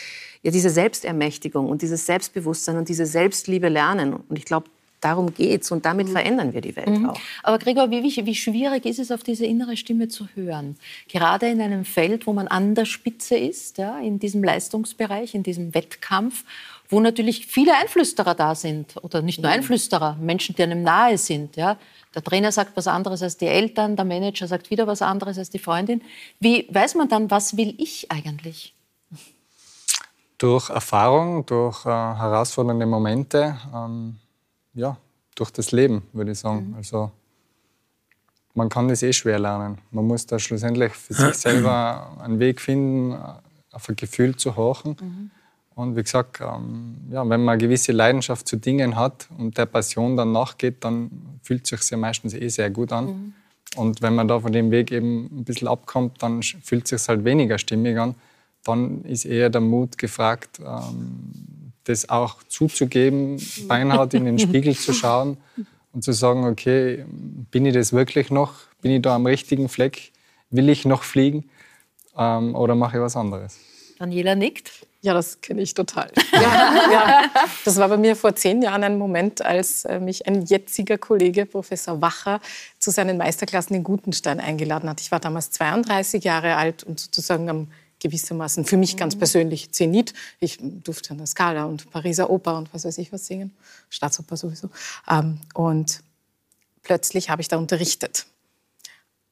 ja, diese Selbstermächtigung und dieses Selbstbewusstsein und diese Selbstliebe lernen? Und ich glaube, darum geht's und damit mhm. verändern wir die Welt mhm. auch. Aber Gregor, wie, wie, schwierig ist es, auf diese innere Stimme zu hören? Gerade in einem Feld, wo man an der Spitze ist, ja, in diesem Leistungsbereich, in diesem Wettkampf wo natürlich viele Einflüsterer da sind oder nicht nur mhm. Einflüsterer, Menschen, die einem nahe sind. Ja. Der Trainer sagt was anderes als die Eltern, der Manager sagt wieder was anderes als die Freundin. Wie weiß man dann, was will ich eigentlich? Durch Erfahrung, durch äh, herausfordernde Momente, ähm, ja, durch das Leben, würde ich sagen. Mhm. Also man kann das eh schwer lernen. Man muss da schlussendlich für sich selber einen Weg finden, auf ein Gefühl zu horchen. Mhm. Und wie gesagt, ähm, ja, wenn man eine gewisse Leidenschaft zu Dingen hat und der Passion dann nachgeht, dann fühlt es sich ja meistens eh sehr gut an. Mhm. Und wenn man da von dem Weg eben ein bisschen abkommt, dann fühlt es sich halt weniger stimmig an. dann ist eher der Mut gefragt, ähm, das auch zuzugeben, beinhart in den Spiegel zu schauen und zu sagen, okay, bin ich das wirklich noch? Bin ich da am richtigen Fleck? Will ich noch fliegen? Ähm, oder mache ich was anderes? Daniela nickt. Ja, das kenne ich total. Ja, ja. Das war bei mir vor zehn Jahren ein Moment, als äh, mich ein jetziger Kollege, Professor Wacher, zu seinen Meisterklassen in Gutenstein eingeladen hat. Ich war damals 32 Jahre alt und sozusagen am gewissermaßen für mich ganz persönlich Zenit. Ich durfte an der Scala und Pariser Oper und was weiß ich was singen, Staatsoper sowieso. Ähm, und plötzlich habe ich da unterrichtet.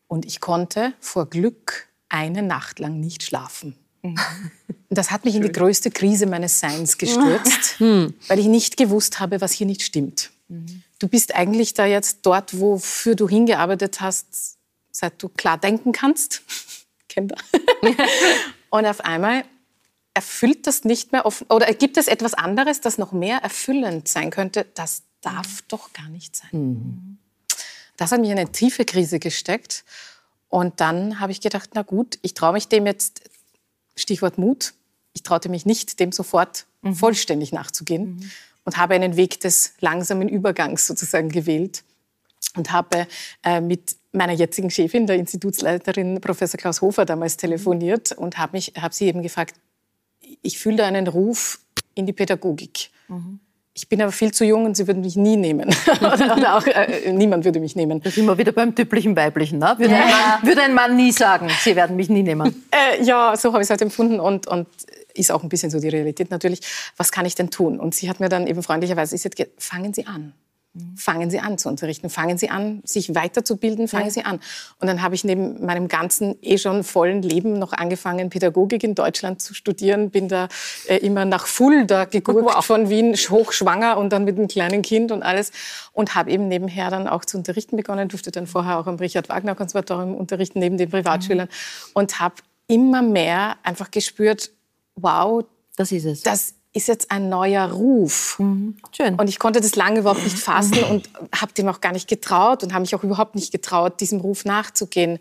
Und ich konnte vor Glück eine Nacht lang nicht schlafen. Mhm. Das hat mich in die größte Krise meines Seins gestürzt, hm. weil ich nicht gewusst habe, was hier nicht stimmt. Mhm. Du bist eigentlich da jetzt dort, wofür du hingearbeitet hast, seit du klar denken kannst. Kinder. Und auf einmal erfüllt das nicht mehr offen, oder gibt es etwas anderes, das noch mehr erfüllend sein könnte? Das darf doch gar nicht sein. Mhm. Das hat mich in eine tiefe Krise gesteckt. Und dann habe ich gedacht, na gut, ich traue mich dem jetzt, Stichwort Mut, ich traute mich nicht, dem sofort mhm. vollständig nachzugehen mhm. und habe einen Weg des langsamen Übergangs sozusagen gewählt und habe äh, mit meiner jetzigen Chefin, der Institutsleiterin Professor Klaus Hofer, damals telefoniert und habe hab sie eben gefragt, ich fühle da einen Ruf in die Pädagogik. Mhm. Ich bin aber viel zu jung und sie würden mich nie nehmen. oder, auch äh, niemand würde mich nehmen. Da sind wir wieder beim typischen Weiblichen. Ne? Würde, ja. ein Mann, würde, ein Mann, nie sagen, sie werden mich nie nehmen. Äh, ja, so habe ich es halt empfunden und, und ist auch ein bisschen so die Realität natürlich. Was kann ich denn tun? Und sie hat mir dann eben freundlicherweise gesagt, fangen Sie an. Fangen Sie an zu unterrichten, fangen Sie an, sich weiterzubilden, fangen ja. Sie an. Und dann habe ich neben meinem ganzen eh schon vollen Leben noch angefangen, Pädagogik in Deutschland zu studieren. Bin da äh, immer nach Fulda gegurkt wow. von Wien, hochschwanger und dann mit einem kleinen Kind und alles. Und habe eben nebenher dann auch zu unterrichten begonnen, durfte dann vorher auch am Richard Wagner Konservatorium unterrichten, neben den Privatschülern. Mhm. Und habe immer mehr einfach gespürt, wow, das ist es. Das ist jetzt ein neuer Ruf. Mhm. Schön. Und ich konnte das lange überhaupt nicht fassen und habe dem auch gar nicht getraut und habe mich auch überhaupt nicht getraut, diesem Ruf nachzugehen.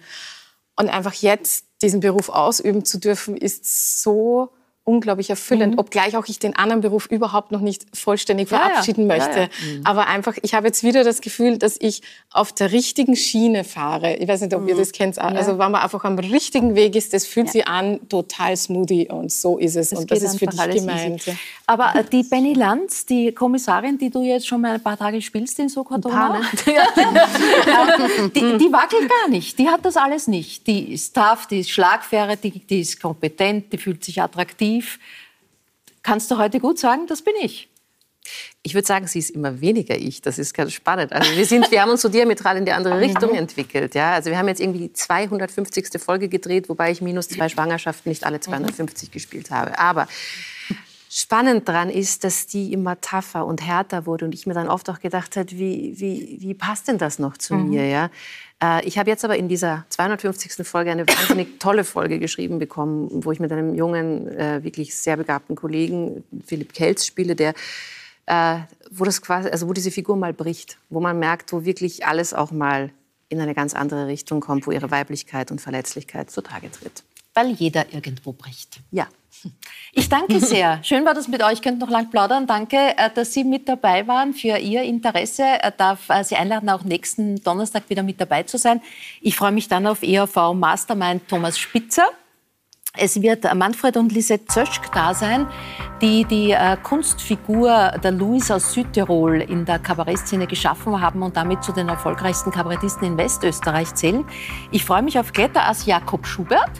Und einfach jetzt diesen Beruf ausüben zu dürfen, ist so unglaublich erfüllend, mhm. obgleich auch ich den anderen Beruf überhaupt noch nicht vollständig ja, verabschieden ja. möchte. Ja, mhm. Aber einfach, ich habe jetzt wieder das Gefühl, dass ich auf der richtigen Schiene fahre. Ich weiß nicht, ob mhm. ihr das kennt. Also wenn man einfach am richtigen Weg ist, das fühlt sich an total smoothie und so ist es. Das und das ist für dich gemeint. Aber äh, die Benny Lanz, die Kommissarin, die du jetzt schon mal ein paar Tage spielst in Sokotona, ne? die, die wackelt gar nicht. Die hat das alles nicht. Die ist tough, die ist schlagfertig, die ist kompetent, die fühlt sich attraktiv aktiv. Kannst du heute gut sagen, das bin ich? Ich würde sagen, sie ist immer weniger ich. Das ist ganz spannend. Also wir, sind, wir haben uns so diametral in die andere Richtung entwickelt. Ja? Also wir haben jetzt irgendwie die 250. Folge gedreht, wobei ich minus zwei Schwangerschaften nicht alle 250 mhm. gespielt habe. Aber spannend daran ist, dass die immer tougher und härter wurde und ich mir dann oft auch gedacht habe, wie, wie, wie passt denn das noch zu mhm. mir? Ja? Äh, ich habe jetzt aber in dieser 250. Folge eine wahnsinnig tolle Folge geschrieben bekommen, wo ich mit einem jungen, äh, wirklich sehr begabten Kollegen, Philipp Kelz, spiele, der äh, wo, das quasi, also wo diese Figur mal bricht, wo man merkt, wo wirklich alles auch mal in eine ganz andere Richtung kommt, wo ihre Weiblichkeit und Verletzlichkeit zutage tritt. Weil jeder irgendwo bricht. Ja. Ich danke sehr. Schön war das mit euch. Könnt noch lang plaudern. Danke, äh, dass Sie mit dabei waren für Ihr Interesse. Ich äh, darf äh, Sie einladen, auch nächsten Donnerstag wieder mit dabei zu sein. Ich freue mich dann auf ERV Mastermind Thomas Spitzer. Es wird Manfred und Lisette Zöschk da sein, die die Kunstfigur der Louis aus Südtirol in der Kabarettszene geschaffen haben und damit zu den erfolgreichsten Kabarettisten in Westösterreich zählen. Ich freue mich auf Kletterass Jakob Schubert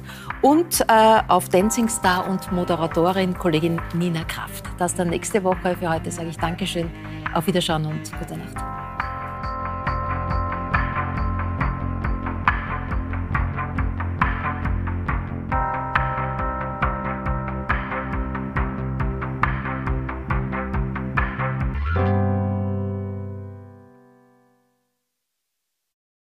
und äh, auf Dancing Star und Moderatorin Kollegin Nina Kraft. Das dann nächste Woche. Für heute sage ich Dankeschön, auf Wiederschauen und gute Nacht.